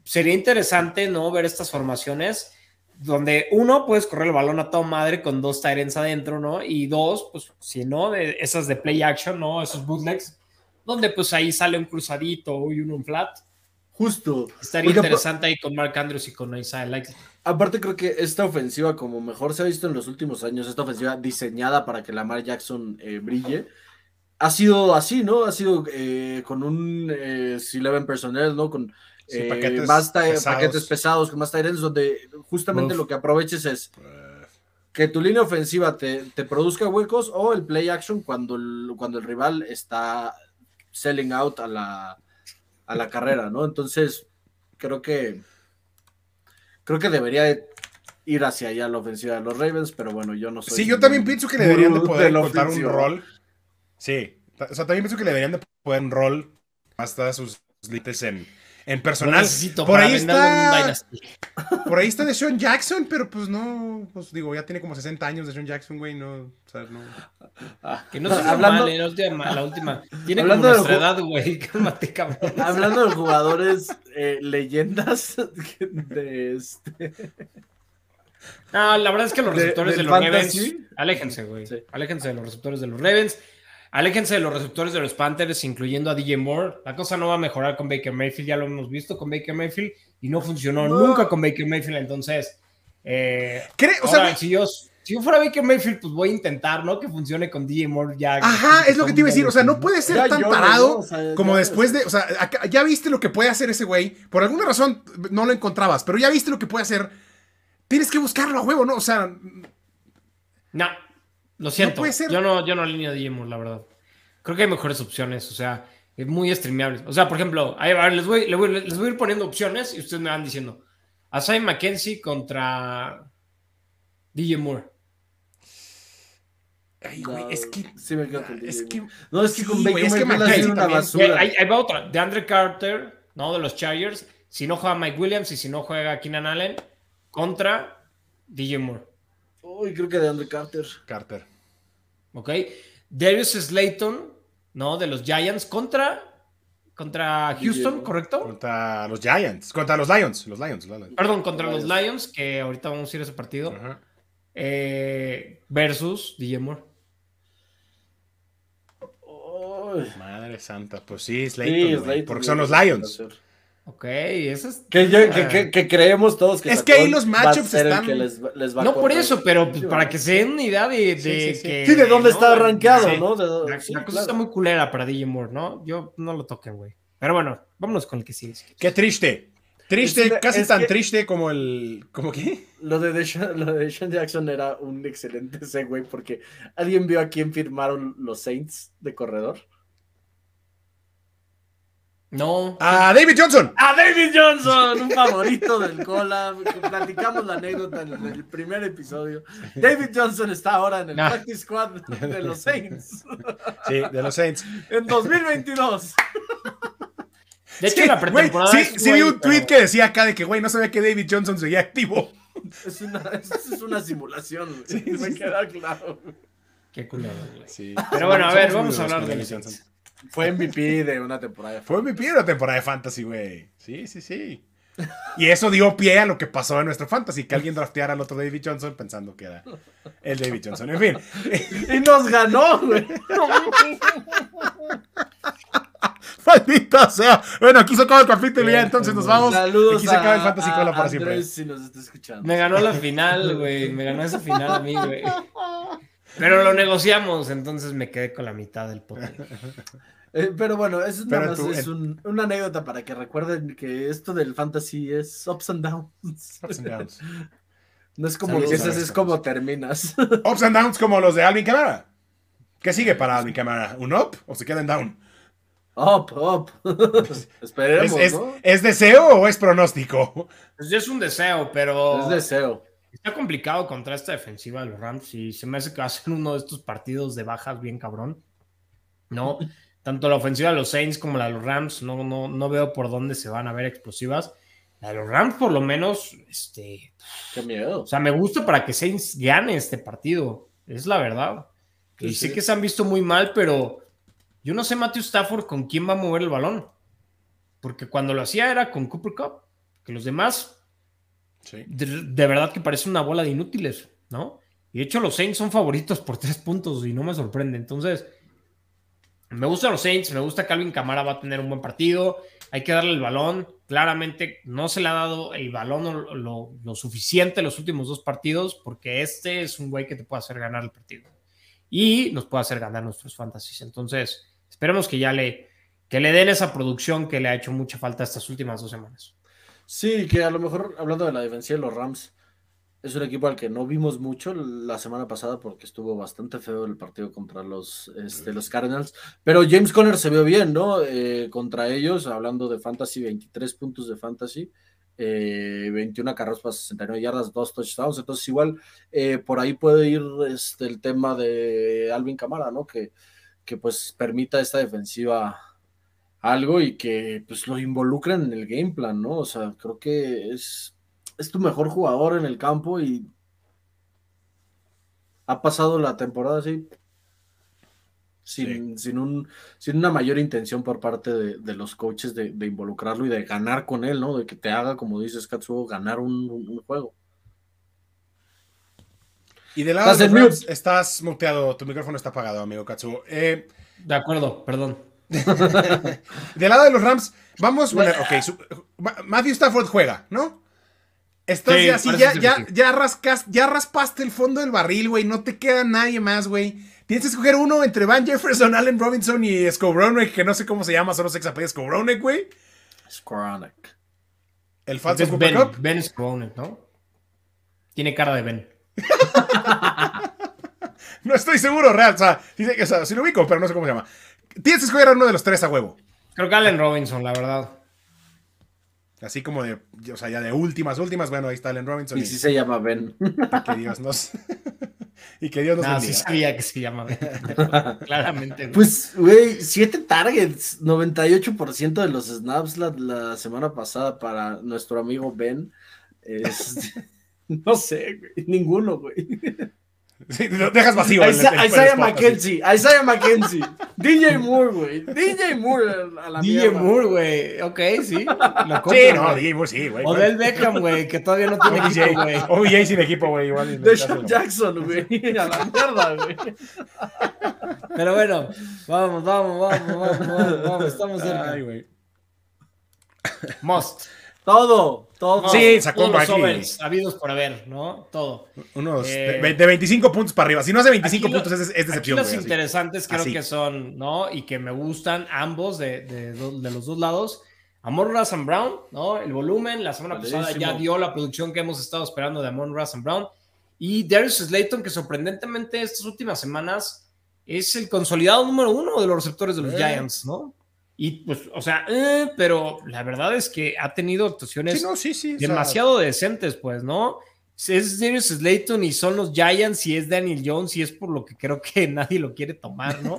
sería interesante, ¿no? Ver estas formaciones donde uno, puedes correr el balón a toda madre con dos Tyrants adentro, ¿no? Y dos, pues, si no, de esas de play action, ¿no? Esos bootlegs, donde pues ahí sale un cruzadito y uno un flat. Justo. Estaría Porque, interesante ahí con Mark Andrews y con Isaiah Likely. Aparte creo que esta ofensiva, como mejor se ha visto en los últimos años, esta ofensiva diseñada para que Lamar Jackson eh, brille, ha sido así, ¿no? Ha sido eh, con un eh, 11 personnel, ¿no? Con Sí, eh, paquetes más pesados. paquetes pesados, con más Tyrants, donde justamente Uf. lo que aproveches es Eh, que tu línea ofensiva te, te produzca huecos o el play action cuando el, cuando el rival está selling out a la, a la carrera, ¿no? Entonces, creo que creo que debería de ir hacia allá la ofensiva de los Ravens, pero bueno, yo no soy. Sí, yo también pienso que le deberían de poder encontrar un rol. Sí, o sea, también pienso que le deberían de poder un rol hasta sus límites en, en personal. necesito Por ahí está. Por ahí está Deshaun Jackson, pero pues no, pues digo, ya tiene como 60 años Deshaun Jackson, güey, no, o sea, no. Que no se Hablando- mal, eh, la última, la última. Tiene Hablando como de nuestra ju- edad, güey. Cálmate, cabrón. Hablando de jugadores eh, leyendas de este. No, la verdad es que los De- receptores de, los fantasy. Ravens, aléjense, güey. Sí. Aléjense de los receptores de los Ravens. Aléjense de los receptores de los Panthers, incluyendo a DJ Moore. La cosa no va a mejorar con Baker Mayfield, ya lo hemos visto con Baker Mayfield y no funcionó No. nunca con Baker Mayfield. Entonces, eh. O ahora, sea, si, yo, si yo fuera Baker Mayfield, pues voy a intentar, ¿no? Que funcione con DJ Moore ya. ajá, es lo que te iba a decir, o sea, no puede ser Ya tan lloro, parado ¿no? O sea, como después de, o sea, acá- ya viste lo que puede hacer ese güey, por alguna razón no lo encontrabas, pero ya viste lo que puede hacer, tienes que buscarlo a huevo, ¿no? O sea, No, lo siento. puede ser. Yo no, yo no alineo a DJ Moore, la verdad. Creo que hay mejores opciones, o sea, es muy streameables. O sea, por ejemplo, ahí, a ver, les, voy, les, voy, les voy a ir poniendo opciones y ustedes me van diciendo. Asai McKenzie contra DJ Moore. ay, güey, No, es que, sí me quedo con es DJ que, Moore. No, es que Sí, con güey, Baker es que Mayfield una también. Y basura. Ahí, ahí va otra, de Andre Carter, ¿no? De los Chargers. Si no juega Mike Williams y si no juega Keenan Allen, contra DJ Moore. Uy, creo que de Andre Carter. Carter. ¿Ok? Darius Slayton, ¿no? De los Giants contra, contra Houston. ¿correcto? Contra los Giants, contra los Lions, los Lions, los Lions. Perdón, contra los Lions. Lions, que ahorita vamos a ir a ese partido. Ajá. eh, versus DJ Moore. Uy. Madre santa, pues sí, Slayton, Sí, güey, Slayton, porque son los Lions. Ok, eso es. Que, yo- que, Ah. que- que creemos todos que Es que ahí los matchups están- que les, va- les va a No por eso, pero pues, para que se den una idea de, de Sí, sí, sí. que. Sí, de dónde ¿no? está rankeado, Sí. ¿no? De- La, sí, la cosa claro. está muy culera para DJ Moore, ¿no? Yo no lo toquen, güey. Pero bueno, vámonos con el que sigue. Qué triste. Triste, Es casi es tan que- triste como el. ¿Cómo qué? Lo de Deshaun, lo de Deshaun Jackson era un excelente segue porque alguien vio a quién firmaron los Saints de corredor. No. ¡A David Johnson! ¡A David Johnson! Un favorito del Cola. Platicamos la anécdota en el primer episodio. David Johnson está ahora en el Nah. practice squad de los Saints Sí, de los Saints. en 2022. De hecho, Sí, la pretemporada. sí, es, sí vi güey, un tweet pero- que decía acá de que, güey, no sabía que David Johnson seguía activo. Es una, es, es una simulación. güey. Sí, Me queda claro. Qué culero, güey. Sí. Pero bueno, a ver, vamos a hablar de los Saints. Fue MVP de una temporada. Fue mi primera temporada de Fantasy, güey. Sí, sí, sí. Y eso dio pie a lo que pasó en nuestro Fantasy, que alguien drafteara al otro David Johnson pensando que era el David Johnson. En fin, Y nos ganó, güey. maldita sea. Bueno, aquí se acaba el capítulo y ya, entonces nos vamos. Saludos Aquí se acaba el Fantasy a Cola para siempre. Andrés, si nos está escuchando. Me ganó la final, güey. Me ganó esa final a mí, güey. Pero lo negociamos, entonces me quedé con la mitad del poder. Eh, pero bueno, eso es Pero nada más tú- es un- una anécdota para que recuerden que esto del fantasy es ups and downs. Ups and downs. No es como Saludos empiezas, es como terminas. Ups and downs como los de Alvin Kamara. ¿Qué sigue para Alvin Kamara? ¿Un up o se queda en down? Up, up. ¿Es, Esperemos, es- ¿no? ¿es deseo o es pronóstico? Pues es un deseo, pero. Es deseo. Está complicado contra esta defensiva de los Rams y se me hace que va a ser uno de estos partidos de bajas bien cabrón. No, tanto la ofensiva de los Saints como la de los Rams, no, no, no veo por dónde se van a ver explosivas. La de los Rams, por lo menos, este. Qué miedo. O sea, me gusta para que Saints gane este partido. Es la verdad. y sé que se han visto muy mal, pero yo no sé, Matthew Stafford, con quién va a mover el balón. Porque cuando lo hacía era con Cooper Cup, que los demás, de, verdad que parece una bola de inútiles, ¿no? Y de hecho, los Saints son favoritos por tres puntos y no me sorprende. Entonces, me gustan los Saints, me gusta que Calvin Camara va a tener un buen partido. Hay que darle el balón. Claramente no se le ha dado el balón lo, suficiente en los últimos dos partidos, porque este es un güey que te puede hacer ganar el partido y nos puede hacer ganar nuestros fantasies. Entonces, esperemos que ya le, que le den esa producción que le ha hecho mucha falta estas últimas dos semanas. Sí, que a lo mejor, hablando de la defensa de los Rams, es un equipo al que no vimos mucho la semana pasada porque estuvo bastante feo el partido contra los, este, los Cardinals. Pero James Conner se vio bien, ¿no? Eh, contra ellos, hablando de fantasy, 23 puntos de fantasy. 21 carros para 69 yardas, dos touchdowns. Entonces, igual eh, por ahí puede ir este, el tema de Alvin Camara, ¿no? Que, que pues permita esta defensiva algo y que pues lo involucren en el game plan, ¿no? O sea, creo que es, es tu mejor jugador en el campo y ha pasado la temporada así sin, sin, un, sin una mayor intención por parte de, los coaches de, involucrarlo y de ganar con él, ¿no? De que te haga, como dices, Katsuo, ganar un, juego. Y de lado de Rams, estás muteado, tu micrófono está apagado, amigo Katsuo. Eh, de acuerdo, perdón. del lado de los Rams, vamos poner, ok, Matthew Stafford juega, ¿no? Estás ya así, ya, ya, ya, rascas, ya raspaste el fondo del barril, güey, no te queda nadie más, güey. Tienes que escoger uno entre Van Jefferson, Allen Robinson y Skowronek, que no sé cómo se llama, solo sé que se apellida Skowronek, güey. Skowronek. El falso Cooper ben, Ben Skowronek, ¿no? Tiene cara de Ben. no estoy seguro, real. O sea, dice, o sea, sí lo ubico, pero no sé cómo se llama. Tienes que escoger a uno de los tres a huevo. Creo que Allen Robinson, la verdad. Así como de, o sea, ya de últimas, últimas, bueno, ahí está Allen Robinson. Y, sí se llama Ben. Que Dios nos... y que Dios nos no, sí sabía que se llama Ben. Claramente. Pues, güey, siete targets, 98% de los snaps la, semana pasada para nuestro amigo Ben. no sé, güey, ninguno, güey. Sí, lo dejas vacío. Isaiah McKenzie, Isaiah McKenzie. DJ Moore, güey. DJ Moore a la DJ Moore, güey. Ok, sí. Sí, no, DJ Moore sí, güey. O del Beckham, güey, que todavía no tiene equipo, güey. OBJ sin equipo, güey. Igual. De Sean Jackson, güey. A la mierda, güey. Pero bueno, vamos, vamos, vamos, vamos, vamos. Estamos cerca. Ay, güey. Must. Todo, todo. sí, sacó todos los habidos por haber, ¿no? Todo. Unos de, 25 puntos para arriba. Si no hace 25 puntos es, es, decepción. los interesantes creo que son, ¿no? Y que me gustan ambos de, de, los dos lados. Amon Russell Brown, ¿no? El volumen, la semana pasada ya dio la producción que hemos estado esperando de Amon Russell Brown. Y Darius Slayton, que sorprendentemente estas últimas semanas es el consolidado número uno de los receptores de los eh. Giants, ¿no? Y pues, o sea, eh, pero la verdad es que ha tenido actuaciones demasiado decentes, pues, ¿no? Es Darius Slayton y son los Giants y es Daniel Jones y es por lo que creo que nadie lo quiere tomar, ¿no?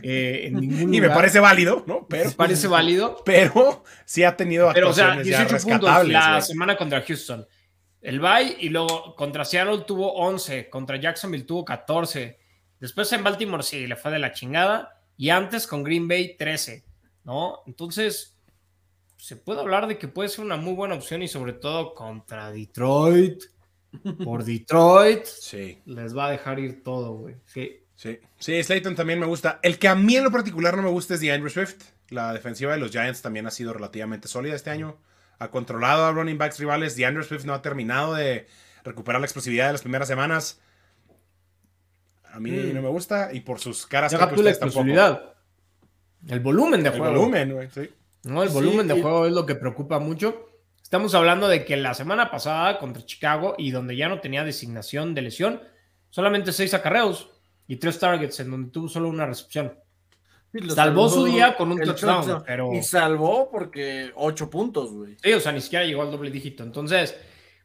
Eh, en ningún me parece válido, ¿no? Pero, me parece válido. Pero sí ha tenido actuaciones pero, o sea, 18 puntos la semana contra Houston. El bye y luego contra Seattle tuvo 11, contra Jacksonville tuvo 14. Después en Baltimore sí, le fue de la chingada. Y antes con Green Bay 13. ¿No? Entonces, se puede hablar de que puede ser una muy buena opción y sobre todo contra Detroit. Por Detroit. Sí. Les va a dejar ir todo, güey. Sí. Sí. Sí, Slayton también me gusta. El que a mí en lo particular no me gusta es DeAndre Swift. La defensiva de los Giants también ha sido relativamente sólida este año. Ha controlado a running backs rivales. DeAndre Swift no ha terminado de recuperar la explosividad de las primeras semanas. A mí mm. no me gusta y por sus caras... Ya la explosividad. El volumen de juego. El volumen, güey, sí. No, el volumen de juego es lo que preocupa mucho. Estamos hablando de que la semana pasada contra Chicago y donde ya no tenía designación de lesión, solamente seis acarreos y tres targets en donde tuvo solo una recepción. Salvó su día con un touchdown, pero... Y salvó porque ocho puntos, güey. Sí, o sea, ni siquiera llegó al doble dígito. Entonces,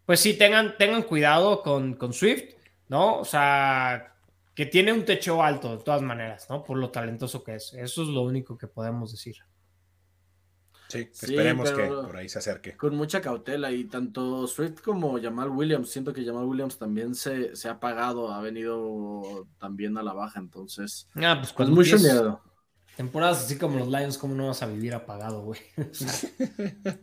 pues sí, tengan, tengan cuidado con, con Swift, ¿no? O sea, que tiene un techo alto de todas maneras, ¿no? Por lo talentoso que es. Eso es lo único que podemos decir. Sí, Sí, esperemos que por ahí se acerque. Con mucha cautela y tanto Swift como Jamal Williams, siento que Jamal Williams también se, se ha pagado, ha venido también a la baja, entonces, Ah, pues con con mucho miedo. temporadas así como los Lions, ¿cómo no vas a vivir apagado, güey?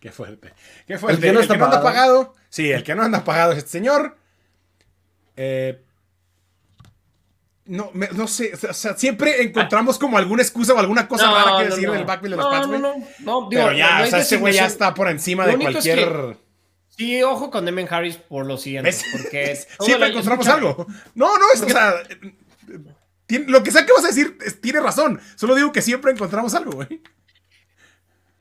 Qué fuerte. Qué fuerte. que no está anda pagado. pagado. Sí, el que no anda pagado es este señor. Eh, no, me- no sé. O sea, siempre encontramos como alguna excusa o alguna cosa No, rara que decir del backfield de los No, Pats, no, güey. no, no, digo, Pero ya, o sea, ese güey ya está por encima de es cualquier. Sí, ojo con Demen Harris por lo siguiente, ¿Ves? porque Siempre encontramos escucha, algo. No, no, es, o sea, tiene- lo que sea que vas a decir es- tiene razón. Solo digo que siempre encontramos algo, güey.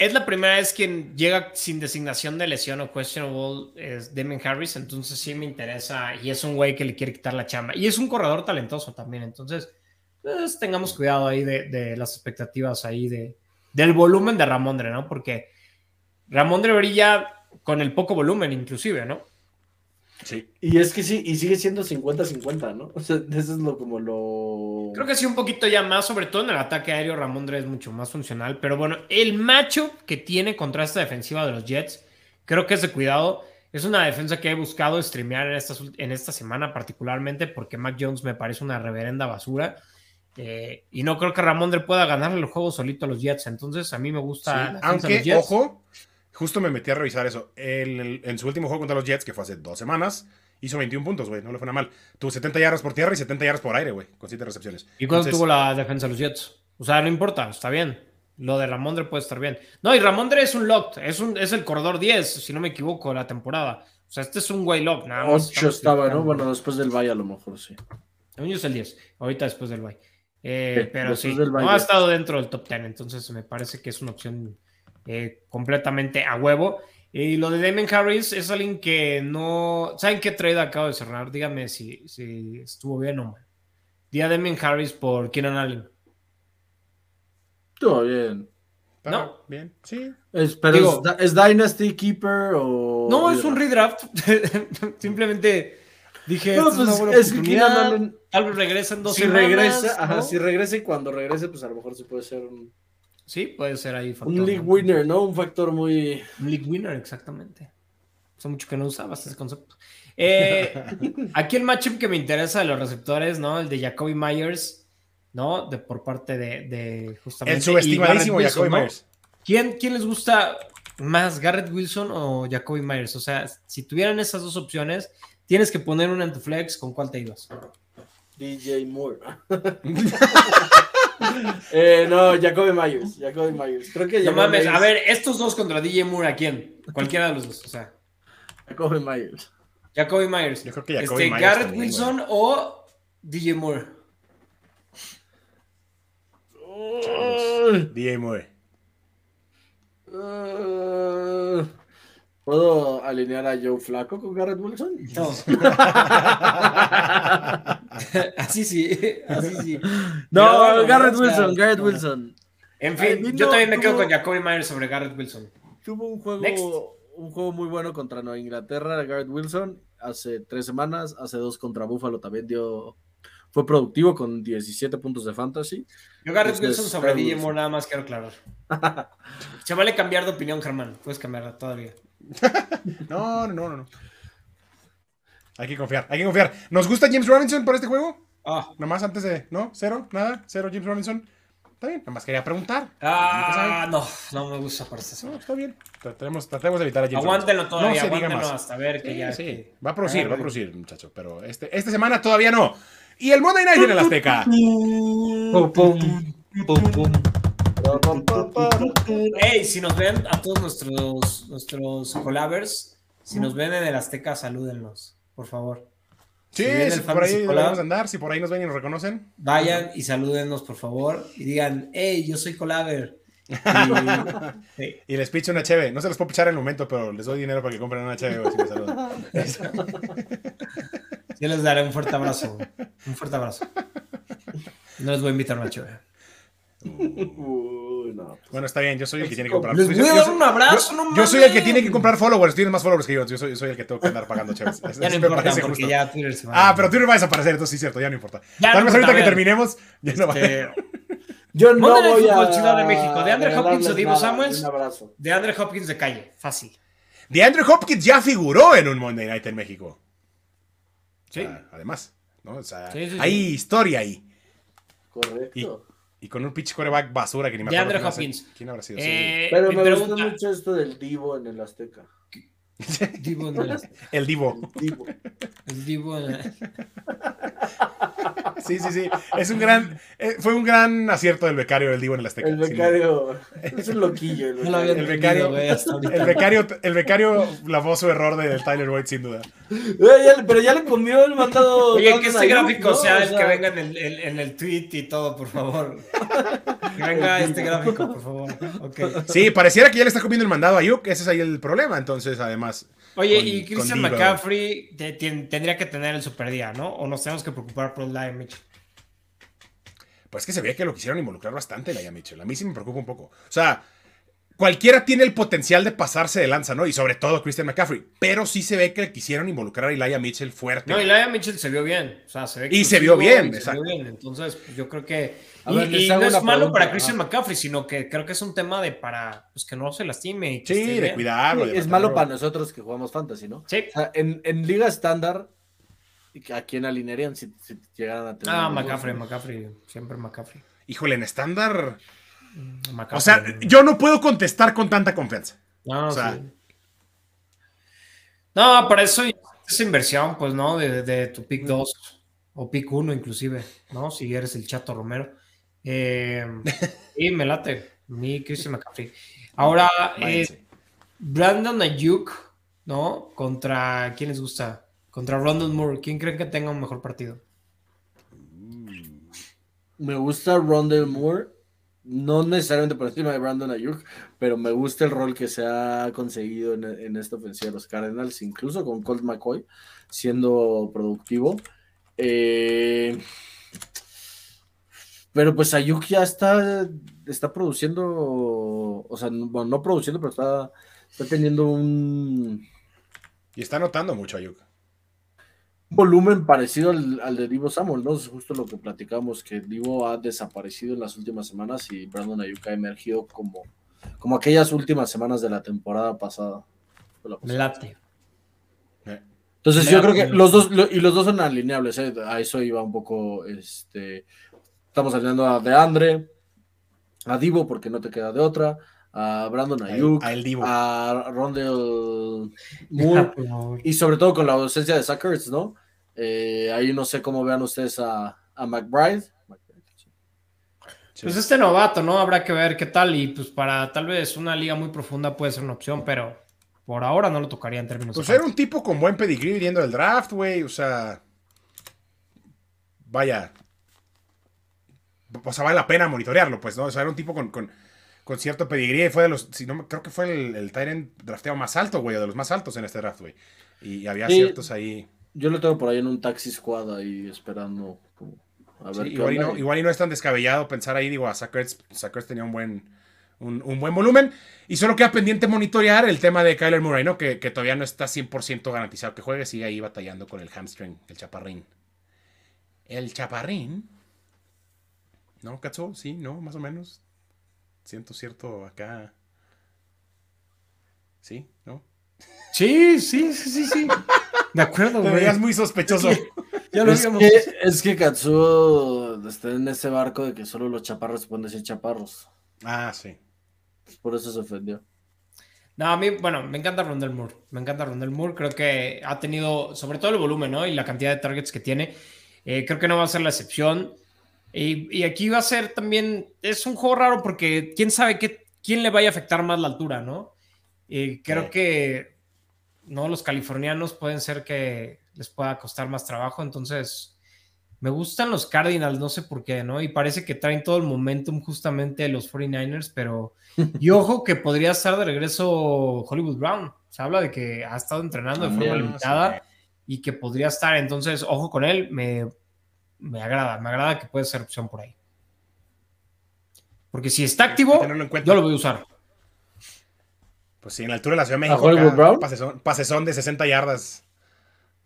Es la primera vez quien llega sin designación de lesión o questionable es Demen Harris, entonces sí me interesa y es un güey que le quiere quitar la chamba. Y es un corredor talentoso también, entonces pues, tengamos cuidado ahí de, de las expectativas ahí de, del volumen de Ramondre, ¿no? Porque Ramondre brilla con el poco volumen inclusive, ¿no? Sí. Y es que sí, y sigue siendo 50-50, ¿no? O sea, eso es lo como lo... Creo que sí, un poquito ya más, sobre todo en el ataque aéreo, Ramondre es mucho más funcional. Pero bueno, el macho que tiene contra esta defensiva de los Jets, creo que es de cuidado. Es una defensa que he buscado streamear en, estas, ult- en esta semana, particularmente porque Mac Jones me parece una reverenda basura. Eh, y no creo que Ramondre pueda ganarle el juego solito a los Jets. Entonces, a mí me gusta. Sí, la defensa de Aunque, los Jets. ojo, justo me metí a revisar eso. El- el- en su último juego contra los Jets, que fue hace dos semanas, hizo 21 puntos, güey. No le fue nada mal. Tuvo 70 yardas por tierra y 70 yardas por aire, güey. Con 7 recepciones. ¿Y cuándo Entonces, tuvo la defensa de los Jets? O sea, no importa, está bien. Lo de Ramondre puede estar bien. No, y Ramondre es un lock, es, un, es el corredor 10, si no me equivoco, de la temporada. O sea, este es un güey lock, nada más. 8 estamos estaba, ¿no? Bueno, después del bye a lo mejor, sí. Yo es el 10, ahorita después del bye. Eh, Sí, pero sí, del no ha estado dentro del top 10, entonces me parece que es una opción eh, completamente a huevo. Y lo de Damon Harris es alguien que no. ¿Saben qué trade acabo de cerrar? Díganme si, si estuvo bien o mal. Día Damon Harris por Keenan Allen. Todo bien. No. Bien, sí. Es, pero Digo- es, ¿es Dynasty Keeper o...? No, es un redraft. Simplemente dije, No, "Esta es pues, una buena es que Keenan oportunidad". Allen- Tal vez regresa en dos Si semanas, regresa, si regresa y cuando regrese, pues a lo mejor sí puede ser un, Sí, puede ser ahí. factor, un league ¿no? winner, ¿no? Un factor muy... Un league winner, exactamente. Hace mucho que no usabas ese concepto. Eh, aquí el matchup que me interesa de los receptores, ¿no? El de Jacoby Myers, ¿no? De, por parte de, de justamente. El subestimadísimo Jacoby Wilson, ¿no? Myers. ¿Quién, ¿Quién les gusta más, Garrett Wilson o Jacoby Myers? O sea, si tuvieran esas dos opciones, tienes que poner una en tu flex, ¿con cuál te ibas? DJ Moore. eh, no, Jacoby Myers. Jacoby Myers. Creo que No Jacoby mames, Myers- a ver, estos dos contra DJ Moore, ¿a quién? Cualquiera de los dos, o sea. Jacoby Myers. Jacoby Myers. Yo creo que Jacoby este, Myers Garrett también, Wilson o DJ Moore. DJ Moore. Uh, ¿Puedo alinear a Joe Flaco con Garrett Wilson? No. así sí, así sí. No, Garrett Wilson, Garrett no. Wilson. En fin, yo también me quedo con Jacoby Myers sobre Garrett Wilson. Tuvo un Next. juego, un juego muy bueno contra Nueva Inglaterra, Garrett Wilson, hace tres semanas, hace dos contra Buffalo también dio, fue productivo con 17 puntos de fantasy. Yo Garrett Entonces, Wilson sobre Garrett DJ Wilson. Moore nada más quiero aclarar. Se vale cambiar de opinión, Germán. Puedes cambiarla todavía. No, no, no, no. Hay que confiar, hay que confiar. ¿Nos gusta James Robinson para este juego? Ah, Nada más antes de. ¿No? ¿Cero? ¿Nada? ¿Cero James Robinson? Está bien, nada más quería preguntar. ah no, no me gusta para esta No, semana. está bien. Tratemos, tratemos de evitar a James Aguántenlo Robinson. todavía, No se diga aguántenlo más. hasta ver que Sí, ya. sí. que- Va a producir, Ah, va a güey. producir, muchacho. Pero este, esta semana todavía no. Y el Monday Night en el Azteca. Hey, si nos ven a todos nuestros, nuestros collabers, si nos ven en el Azteca, salúdenlos, por favor. Sí, Si por ahí Fantasy debemos Collab. andar. Si por ahí nos ven y nos reconocen. Vayan y salúdennos, por favor, y digan, hey, yo soy collaber. Y- Sí. Y les picho una cheve. No se los puedo pichar en el momento, pero les doy dinero para que compren una cheve. si me saludan. Yo les daré un fuerte abrazo. Un fuerte abrazo. No les voy a invitar a una chévere. No. pues, Bueno, está bien, yo soy el que tiene que comprar. Les Yo- voy a dar un abrazo, yo- no Yo soy el que tiene que comprar followers. Tienes más followers que yo. Yo soy, yo soy el que tengo que andar pagando chéveres. Eso Ya no importa, porque justo. ya Twitter se va. Ah, pero Twitter va a desaparecer, entonces sí cierto, ya no importa. Ya Tal vez ahorita que terminemos, ya no va Este, Yo no Monday Night voy a. Ciudad de México, ¿de Andre Hopkins o Divo Samuels? Un abrazo. de Andre Hopkins de calle, fácil. De Andrew Hopkins ya figuró en un Monday Night en México. Sí. O sea, además, ¿no? O sea, Sí, sí, sí. hay historia ahí. Correcto. Y con un pitch coreback basura que ni me De acuerdo Andre quién hace- Hopkins. ¿Quién habrá sido? Eh, Pero mi me pregunta, gustó mucho esto del Divo en el Azteca. Divo en el. El Divo. El Divo. el Divo en el- Sí, sí, sí. Es un gran. eh, fue un gran acierto del becario del Divo en el Azteca. El becario. Es un loquillo. El No lo había El becario. becario, el becario, el becario lavó su error del Tyler White sin duda. Eh, pero ya le comió el mandado. Oye, que este gráfico ¿no? sea O el sea, que venga en el, el- en el tweet y todo, por favor. Que venga este gráfico, por favor. Sí, pareciera que ya le está comiendo el mandado a Ayuk. Ese es ahí el problema. Entonces, además. Oye, con- y Christian. McCaffrey te- tendría que tener el super día, ¿no? O nos tenemos que preocupar por Lion Mitchell. Pues que se veía que lo quisieron involucrar bastante, Laia Mitchell. A mí sí me preocupa un poco. O sea, cualquiera tiene el potencial de pasarse de lanza, ¿no? Y sobre todo Christian McCaffrey. Pero sí se ve que quisieron involucrar a Elijah Mitchell fuerte. No, Lion Mitchell se vio bien. O sea, se ve Y se vio bien, y se exacto. vio bien. Entonces, pues, yo creo que. A y ver, no es malo para Christian Ah. McCaffrey, sino que creo que es un tema de para pues, que no se lastime. y que sí, esté de cuidarlo. de Es malo para nosotros que jugamos fantasy, ¿no? Sí. O sea, en, en liga estándar, ¿a quién alinearían si, si llegaran a tener? Ah? McCaffrey, McCaffrey. Siempre McCaffrey. Híjole, en estándar. McCaffrey. O sea, yo no puedo contestar con tanta confianza. No, o sea- sí. No, para eso es inversión, pues, ¿no? De, de tu pick 2 o pick 1 inclusive, ¿no? Si eres el Chato Romero. Eh, y me late, mi Christian McCaffrey. Ahora, eh. Brandon Ayuk, ¿no? Contra, ¿quién les gusta? Contra Rondon Moore. ¿Quién creen que tenga un mejor partido? Me gusta Rondell Moore, no necesariamente por encima de Brandon Ayuk, pero me gusta el rol que se ha conseguido en, en esta ofensiva de los Cardinals, incluso con Colt McCoy siendo productivo. Eh, pero pues Ayuk ya está, está produciendo, o sea, no, bueno, no produciendo, pero está, está teniendo un Y está notando mucho Ayuk. Volumen parecido al, al de Divo Samuel, ¿no? Es justo lo que platicamos, que Divo ha desaparecido en las últimas semanas y Brandon Ayuk ha emergido como, como aquellas últimas semanas de la temporada pasada. Me late. Eh, Entonces Me yo creo que los dos, lo- y los dos son alineables, ¿eh? a eso iba un poco, este, estamos alineando a DeAndre, a Divo porque no te queda de otra, a Brandon A el- Ayuk, a el Divo. a Rondell Moore, y sobre todo con la ausencia de Sackers, ¿no? Eh, ahí no sé cómo vean ustedes a, a McBride. Sí. Pues este novato, ¿no? Habrá que ver qué tal. Y pues para tal vez una liga muy profunda puede ser una opción, pero por ahora no lo tocaría en términos Pues de era un tipo con buen pedigrí viniendo del draft, güey. O sea. Vaya. O sea, vale la pena monitorearlo, pues, ¿no? O sea, era un tipo con, con, con cierto pedigrí. Fue de los. Si no, creo que fue el, el Tyrant drafteado más alto, güey. De los más altos en este draft, güey. Y había Sí. ciertos ahí. Yo lo tengo por ahí en un taxi squad ahí esperando como, a ver Sí, qué igual, y no, igual y no es tan descabellado pensar ahí, digo, a Sackers, Sackers tenía un buen, un, un buen volumen. Y solo queda pendiente monitorear el tema de Kyler Murray, ¿no? Que, que todavía no está 100% garantizado que juegue, sigue ahí batallando con el hamstring, el chaparrín. El chaparrín. ¿No, Katsu? Sí, ¿no? Más o menos. Siento cierto acá. ¿Sí? ¿No? Sí, sí, sí, sí, sí. De acuerdo, Te güey. veías muy sospechoso. Ya lo Es habíamos- que, es que Katsuo está en ese barco de que solo los chaparros pueden decir chaparros. Ah, sí. Por eso se ofendió. No, a mí, bueno, me encanta Rondell Moore. Me encanta Rondell Moore. Creo que ha tenido, sobre todo el volumen, ¿no? Y la cantidad de targets que tiene. Eh, creo que no va a ser la excepción. Y, y aquí va a ser también, es un juego raro porque quién sabe qué, quién le vaya a afectar más la altura, ¿no? Y creo Sí. que, no, los californianos pueden ser que les pueda costar más trabajo. Entonces, me gustan los Cardinals, no sé por qué, ¿no? Y parece que traen todo el momentum justamente los 49ers, pero... Y ojo que podría estar de regreso Hollywood Brown. Se habla de que ha estado entrenando de forma limitada y que podría estar. Entonces, ojo con él, me, me agrada, me agrada que puede ser opción por ahí. Porque si está activo, en cuenta. yo lo voy a usar. Pues sí, en la altura de la Ciudad de ¿A México. Hollywood acá, Brown? pasezón, pasezón de 60 yardas.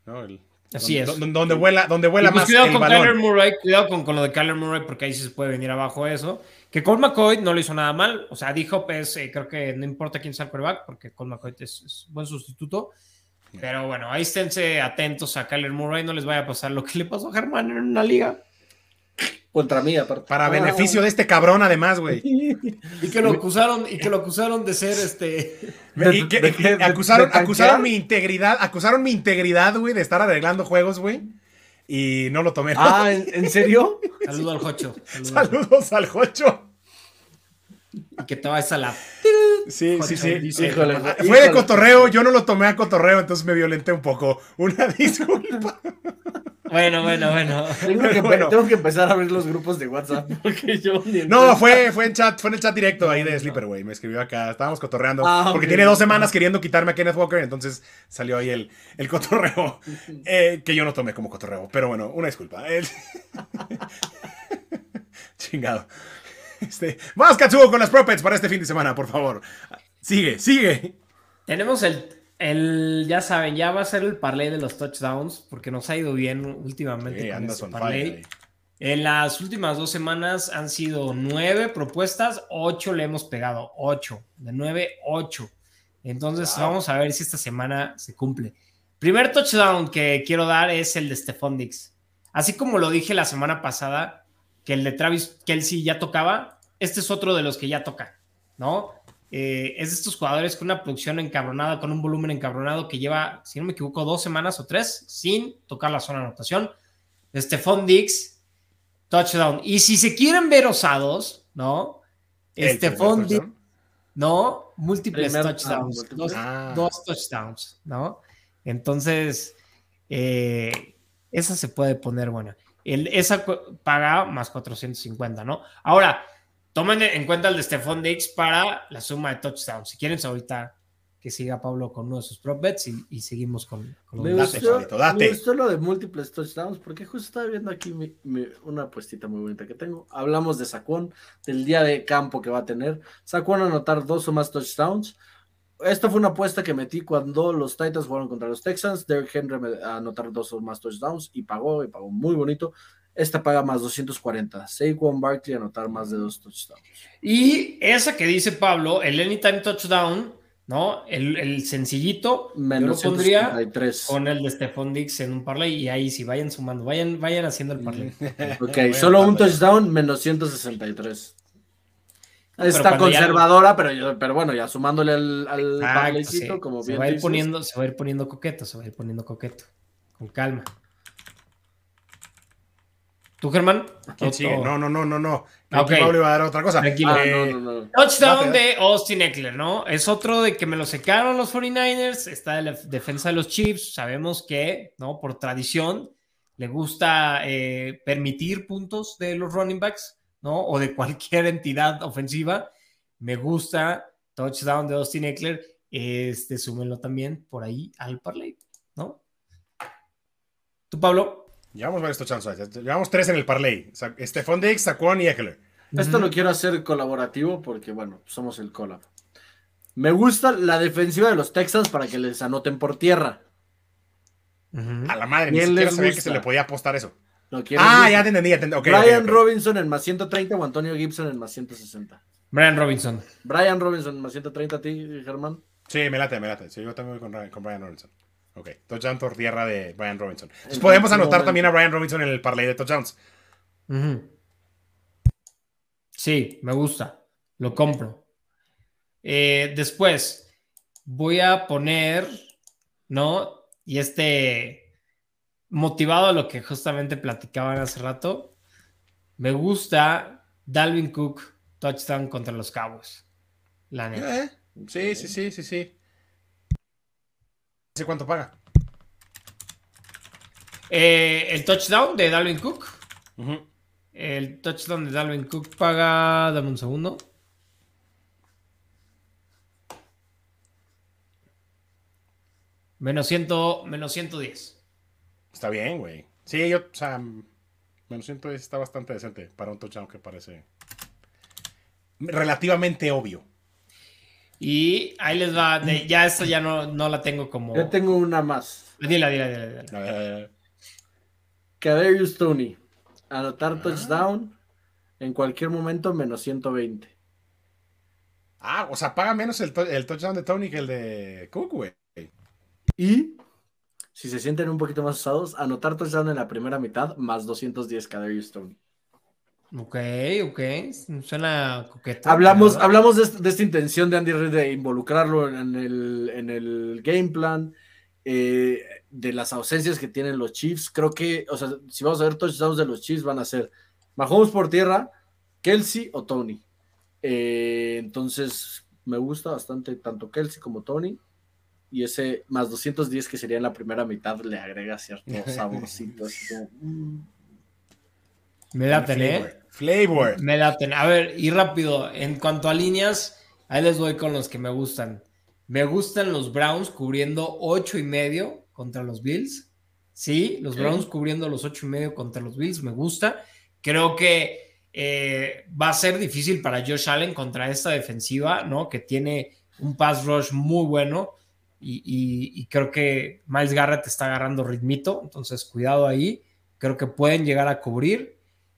¿no? El- Así donde, es. Donde, donde vuela, donde vuela pues más cuidado el con balón. Kyler Murray, cuidado con, con lo de Kyler Murray, porque ahí sí se puede venir abajo eso. Que Colt McCoy no lo hizo nada mal. O sea, dijo, pues, eh, creo que no importa quién sea el quarterback, porque Colt McCoy es, es buen sustituto. Pero bueno, ahí esténse atentos a Kyler Murray, no les vaya a pasar lo que le pasó a Germán en una liga. Contra mí, aparte. Para Ah. beneficio de este cabrón, además, güey. Y que lo acusaron, y que lo acusaron de ser este. De- Y que- de- de- acusaron, acusaron mi integridad, acusaron mi integridad, güey, de estar arreglando juegos, güey. Y no lo tomé. Ah, ¿en, en serio? Saludo al Jocho. saludo al Jocho. Saludos al Jocho. Y que te vayas a la. Sí, sí, sí. Híjole, Fue de cotorreo, yo no lo tomé a cotorreo, entonces me violenté un poco. Una disculpa. Bueno, bueno, bueno. Tengo que, Bueno. tengo que empezar a abrir los grupos de WhatsApp. Porque yo ni No, fue, fue en chat, fue en el chat directo ahí de Sleeper, güey. Me escribió acá, estábamos cotorreando. Ah, porque tiene dos semanas queriendo quitarme a Kenneth Walker, entonces salió ahí el, el cotorreo. eh, que yo no tomé como cotorreo. Pero bueno, una disculpa. El- Chingado. Este, vamos, Katsuo, con las propets para este fin de semana, por favor. Sigue, sigue. Tenemos el, el, ya saben, ya va a ser el parlay de los touchdowns, porque nos ha ido bien últimamente Sí, con andas este parlay. fire. En las últimas dos semanas han sido nueve propuestas, ocho le hemos pegado, ocho, de nueve, ocho. Entonces Wow. vamos a ver si esta semana se cumple. Primer touchdown que quiero dar es el de Stephon Dix. Así como lo dije la semana pasada, que el de Travis Kelsey ya tocaba, este es otro de los que ya toca, ¿no? Eh, es de estos jugadores con una producción encabronada, con un volumen encabronado que lleva, si no me equivoco, dos semanas o tres sin tocar la zona de anotación. Stephon Dix, touchdown. Y si se quieren ver osados, ¿no? Stephon Dix. ¿no? Múltiples Primer- touchdowns. dos, Ah. dos touchdowns, ¿no? Entonces, eh, esa se puede poner buena. El, esa paga más 450, ¿no? Ahora, tomen en cuenta el de Stephon Diggs para la suma de touchdowns. Si quieren, ahorita que siga Pablo con uno de sus prop bets y, y seguimos con, con Me los gustó, date. me gustó lo de múltiples touchdowns porque justo estaba viendo aquí mi- mi- una apuestita muy bonita que tengo. Hablamos de Saquon, del día de campo que va a tener. Saquon anotar dos o más touchdowns. Esta fue una apuesta que metí cuando los Titans jugaron contra los Texans. Derrick Henry anotar dos o más touchdowns y pagó, y pagó muy bonito. Esta paga más 240. Saquon Barkley a anotar más de dos touchdowns. Y esa que dice Pablo, el anytime touchdown, ¿no? El, el sencillito, Menos yo lo pondría 173. con el de Stephon Diggs en un parlay y ahí sí vayan sumando, vayan, vayan haciendo el parlay. Ok, Bueno, solo un touchdown, menos 163. Pero Está ya- conservadora, pero, yo- pero bueno, ya sumándole al, al Exacto, parlaycito, sí. como se bien va a ir dices. poniendo, se va a ir poniendo coqueto, se va a ir poniendo coqueto. Con calma. ¿Tú, Germán? No, no, no, no, no. Ah, Aquí ok. Pablo iba a dar otra cosa. Tranquilo. Ah, Eh, no, no, no. Touchdown de Austin Eckler, ¿no? Es otro de que me lo secaron los 49ers. Está en la defensa de los Chiefs. Sabemos que, ¿no? Por tradición, le gusta eh, permitir puntos de los running backs, ¿no? O de cualquier entidad ofensiva. Me gusta touchdown de Austin Eckler. Este, súmenlo también por ahí al parlay, ¿no? ¿Tú, Pablo? Llevamos varios touchdowns. Llevamos tres en el parlay. Stephon Diggs, Saquon y Eckler. Esto lo quiero hacer colaborativo porque, bueno, somos el collab. Me gusta la defensiva de los Texans para que les anoten por tierra. A la madre, ni ¿Quién siquiera sabía que se le podía apostar eso. ¿No quieren Ah, ya te entendí, ya te entendí. Brian. Robinson en más 130 o Antonio Gibson en más 160. Brian Robinson. Brian Robinson en más 130 a ti, Germán. Sí, me late, me late. Sí, yo también voy con, Brian Robinson. Ok, touchdown por tierra de Brian Robinson. Entonces podemos cualquier anotar momento. también a Brian Robinson en el parlay de touchdowns. Ujú. Sí, me gusta. Lo compro. Eh, después voy a poner, ¿no? Y este, motivado a lo que justamente platicaban hace rato, me gusta Dalvin Cook touchdown contra los Cowboys. La neta. Eh, sí, sí, sí, sí, sí. ¿Sé cuánto paga? Eh, el touchdown de Dalvin Cook. El touchdown de Dalvin Cook paga. Dame un segundo. Menos, ciento, menos 110. Está bien, güey. Sí, yo, o sea, menos 110 está bastante decente para un touchdown que parece relativamente obvio. Y ahí les va, de- ya esta ya no, no la tengo como... Yo tengo una más. Dila, dila, dila, dila. Kadarius Tony. Anotar touchdown en cualquier momento menos 120. Ah, o sea, paga menos el, to- el touchdown de Tony que el de Cook, güey. Y si se sienten un poquito más usados, anotar touchdown en la primera mitad más 210 Kadarius Tony. Ok, ok, suena coqueto. Hablamos, hablamos de esta intención de Andy Reid de involucrarlo en el, en el game plan, eh, de las ausencias que tienen los Chiefs. Creo que, o sea, si vamos a ver touchdowns de los Chiefs, van a ser Mahomes por tierra, Kelsey o Tony. Eh, entonces, me gusta bastante tanto Kelsey como Tony. Y ese más 210 que sería en la primera mitad le agrega cierto saborcito. así como, mm. Me la tené. Flavor. Me laten. A ver, y rápido, en cuanto a líneas, ahí les voy con los que me gustan. Me gustan los Browns cubriendo ocho y medio contra los Bills. Sí, los. Browns cubriendo los ocho y medio contra los Bills, me gusta. Creo que eh, va a ser difícil para Josh Allen contra esta defensiva, ¿no? Que tiene un pass rush muy bueno y, y- y creo que Miles Garrett está agarrando ritmito, entonces cuidado ahí. Creo que pueden llegar a cubrir.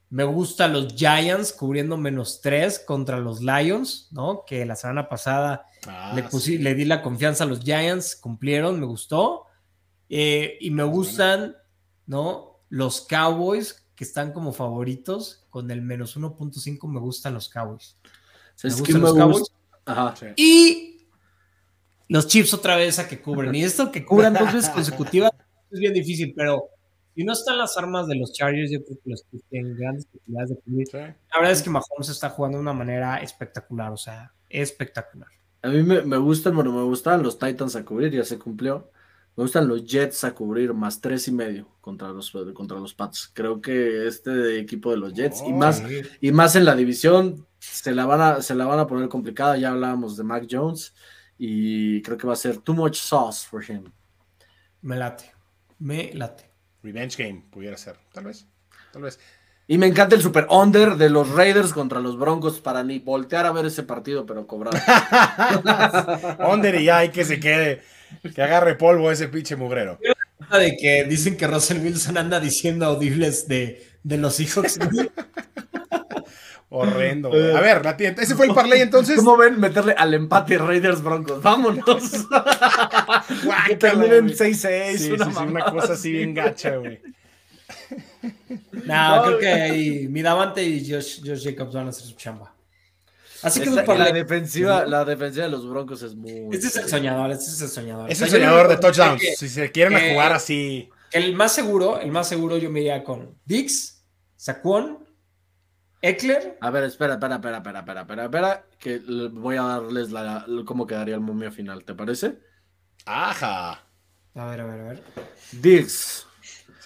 Me gustan los Giants cubriendo menos 3 contra los Lions, ¿no? Que la semana pasada Ah, le, sí. le di la confianza a los Giants, cumplieron, me gustó. Eh, y me gustan, ¿no? Los Cowboys, que están como favoritos, con el menos 1.5 me gustan los Cowboys. Me ¿Sabes gustan los me Cowboys. gusta? Ajá. Sí. Y los Chiefs otra vez a que cubren. Y esto que cubran dos veces consecutivas es bien difícil, pero si no están las armas de los Chargers, yo creo que los Chiefs tienen grandes posibilidades de cubrir. Sí. La verdad es que Mahomes está jugando de una manera espectacular, o sea, espectacular. A mí me, me gustan, bueno, me gustaban los Titans a cubrir, ya se cumplió. Me gustan los Jets a cubrir más tres y medio contra los, contra los Pats. Creo que este equipo de los Jets y Oh, más, sí. y más en la división se la van a, se la van a poner complicada. Ya hablábamos de Mac Jones y creo que va a ser too much sauce for him. Me late, me late. Revenge Game pudiera ser. Tal vez. Tal vez. Y me encanta el super under de los Raiders contra los Broncos para ni voltear a ver ese partido, pero cobrar. Under y ya hay que se quede. Que agarre polvo ese pinche mugrero. De que dicen que Russell Wilson anda diciendo audibles de, de los Seahawks. Horrendo. güey. A ver, la tienda. Ese fue el parlay entonces. ¿Cómo ven meterle al empate Raiders Broncos? Vámonos. que terminen güey. 6-6. Sí, una sí, sí, una cosa así bien gacha, güey. no, No, creo que ahí Midavante y Josh, Josh Jacobs van a hacer su chamba. Así que Esta- es un la parlay. defensiva, la defensiva de los Broncos es muy. Este es el soñador, este es el soñador. Es O el soñador de touchdowns. que- Si se quieren a jugar así. El más seguro, el más seguro yo me iría con Dix, Saquon, Eckler. A ver, espera, espera, espera, espera, espera, espera, espera, que voy a darles la, cómo quedaría el momio final, ¿te parece? Ajá. A ver, a ver, a ver. Diggs.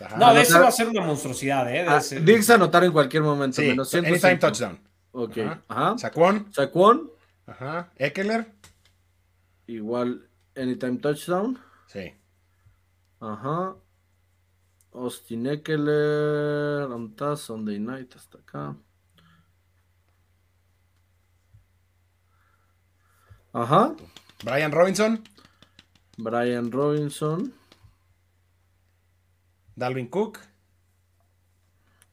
Ajá. No, de eso va a ser una monstruosidad, ¿eh? Ah, ese- Diggs anotar en cualquier momento. Sí, menos 105. anytime touchdown. Ok. Ajá. Ajá. Saquon. Saquon, Ajá. Eckler. igual anytime touchdown. Sí. Ajá. Austin Eckler, ¿dónde está? Sunday Night, hasta acá. Ajá. Brian Robinson. Brian Robinson. Dalvin Cook.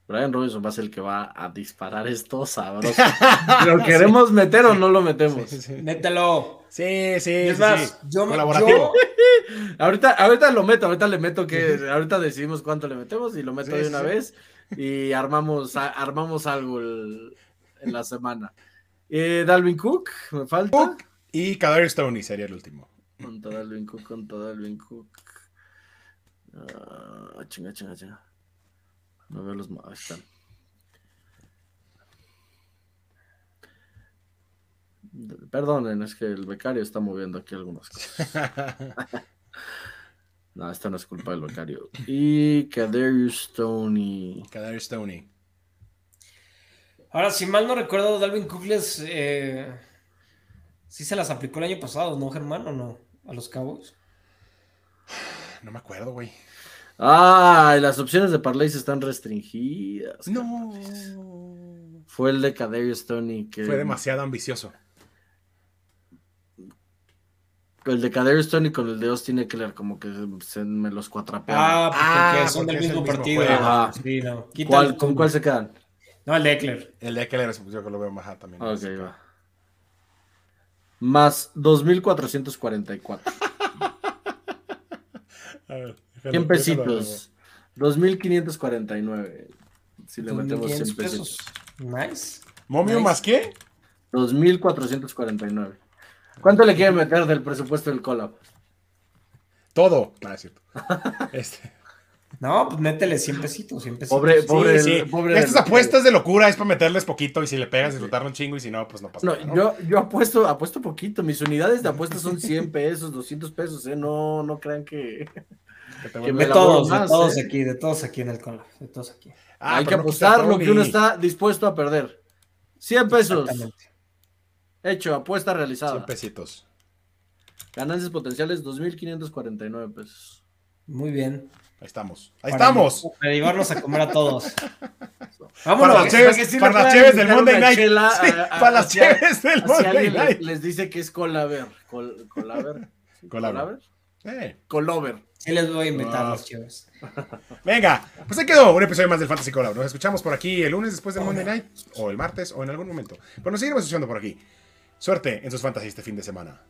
Brian Robinson va a ser el que va a disparar esto sabroso. ¿Lo queremos meter o no lo metemos? Sí, sí. Mételo. Sí, sí, es sí, más, sí. yo me- Colaborativo. Ahorita, ahorita lo meto, ahorita le meto que ahorita decidimos cuánto le metemos y lo meto Sí, de una sí. vez y armamos, a- armamos algo el- en la semana. Eh, Dalvin Cook, me falta. Cook y Kadarius Stoney sería el último. Contra Dalvin Cook, contra Dalvin Cook. Ah, chinga, chinga, chinga. No veo los. ma- Ahí están. Perdonen, es que el becario está moviendo aquí algunas cosas. No, esta no es culpa del becario. Y Kadarius Stoney. Kadarius Stoney. Ahora, si mal no recuerdo, Dalvin Cook les. eh, sí se las aplicó el año pasado, ¿no, Germán? ¿O no? A los Cowboys. No me acuerdo, güey. Ah, las opciones de parlay están restringidas. No. Fue el de Kadarius Tony. Que... Fue demasiado ambicioso. El de Kadarius Tony con el de Austin Eckler, como que se me los cuatrapearon. Ah, porque Ah, son porque del es el mismo mismo partido. Ajá. Sí, no. Quita ¿Cuál- ¿Con cuál se quedan? No, el de Eckler. El de Eckler, yo que lo veo más alto también. Ok, va. Más 2.444. A ver, déjalo- 100 déjalo pesitos. 2.549. Si le metemos 100 2.500 pesos. Nice. ¿Momio Nice. más qué? 2.449. ¿Cuánto le quieren meter del presupuesto del collab? Todo. No, es cierto. Este. No, pues métele 100 pesitos, 100 pesitos. Pobre, Sí, pobre, sí. pobre Estas del- apuestas de locura es para meterles poquito y si le pegas disfrutarlo un chingo y si no, pues no pasa No, nada. ¿no? yo, yo apuesto, apuesto poquito. Mis unidades de apuestas son 100 pesos, 200 pesos, ¿eh? No, no crean que. Que que me De todos, más, de todos ¿eh? aquí, de todos aquí en el collab, de todos aquí. Ah, Hay que apostar lo que uno está dispuesto a perder. 100 pesos. Hecho, apuesta 100 realizada. pesitos. Ganancias potenciales 2.549 pesos. Muy bien. Ahí estamos. Ahí Para- estamos. Para llevarnos a comer a todos. Para Vámonos. las cheves, que sí le para las cheves del Monday Night. chela Sí, a- a- para las hacia- cheves del Monday Night. les dice que es colaver. Col, colaver. Colaver. Eh. Colover. Sí les voy a invitar Ah. los chéveres. Venga, pues ahí quedó un episodio más del Fantasy Collab. Nos escuchamos por aquí el lunes después del Monday Night, o el martes, o en algún momento. Pero nos seguiremos escuchando por aquí. Suerte en sus fantasies este fin de semana.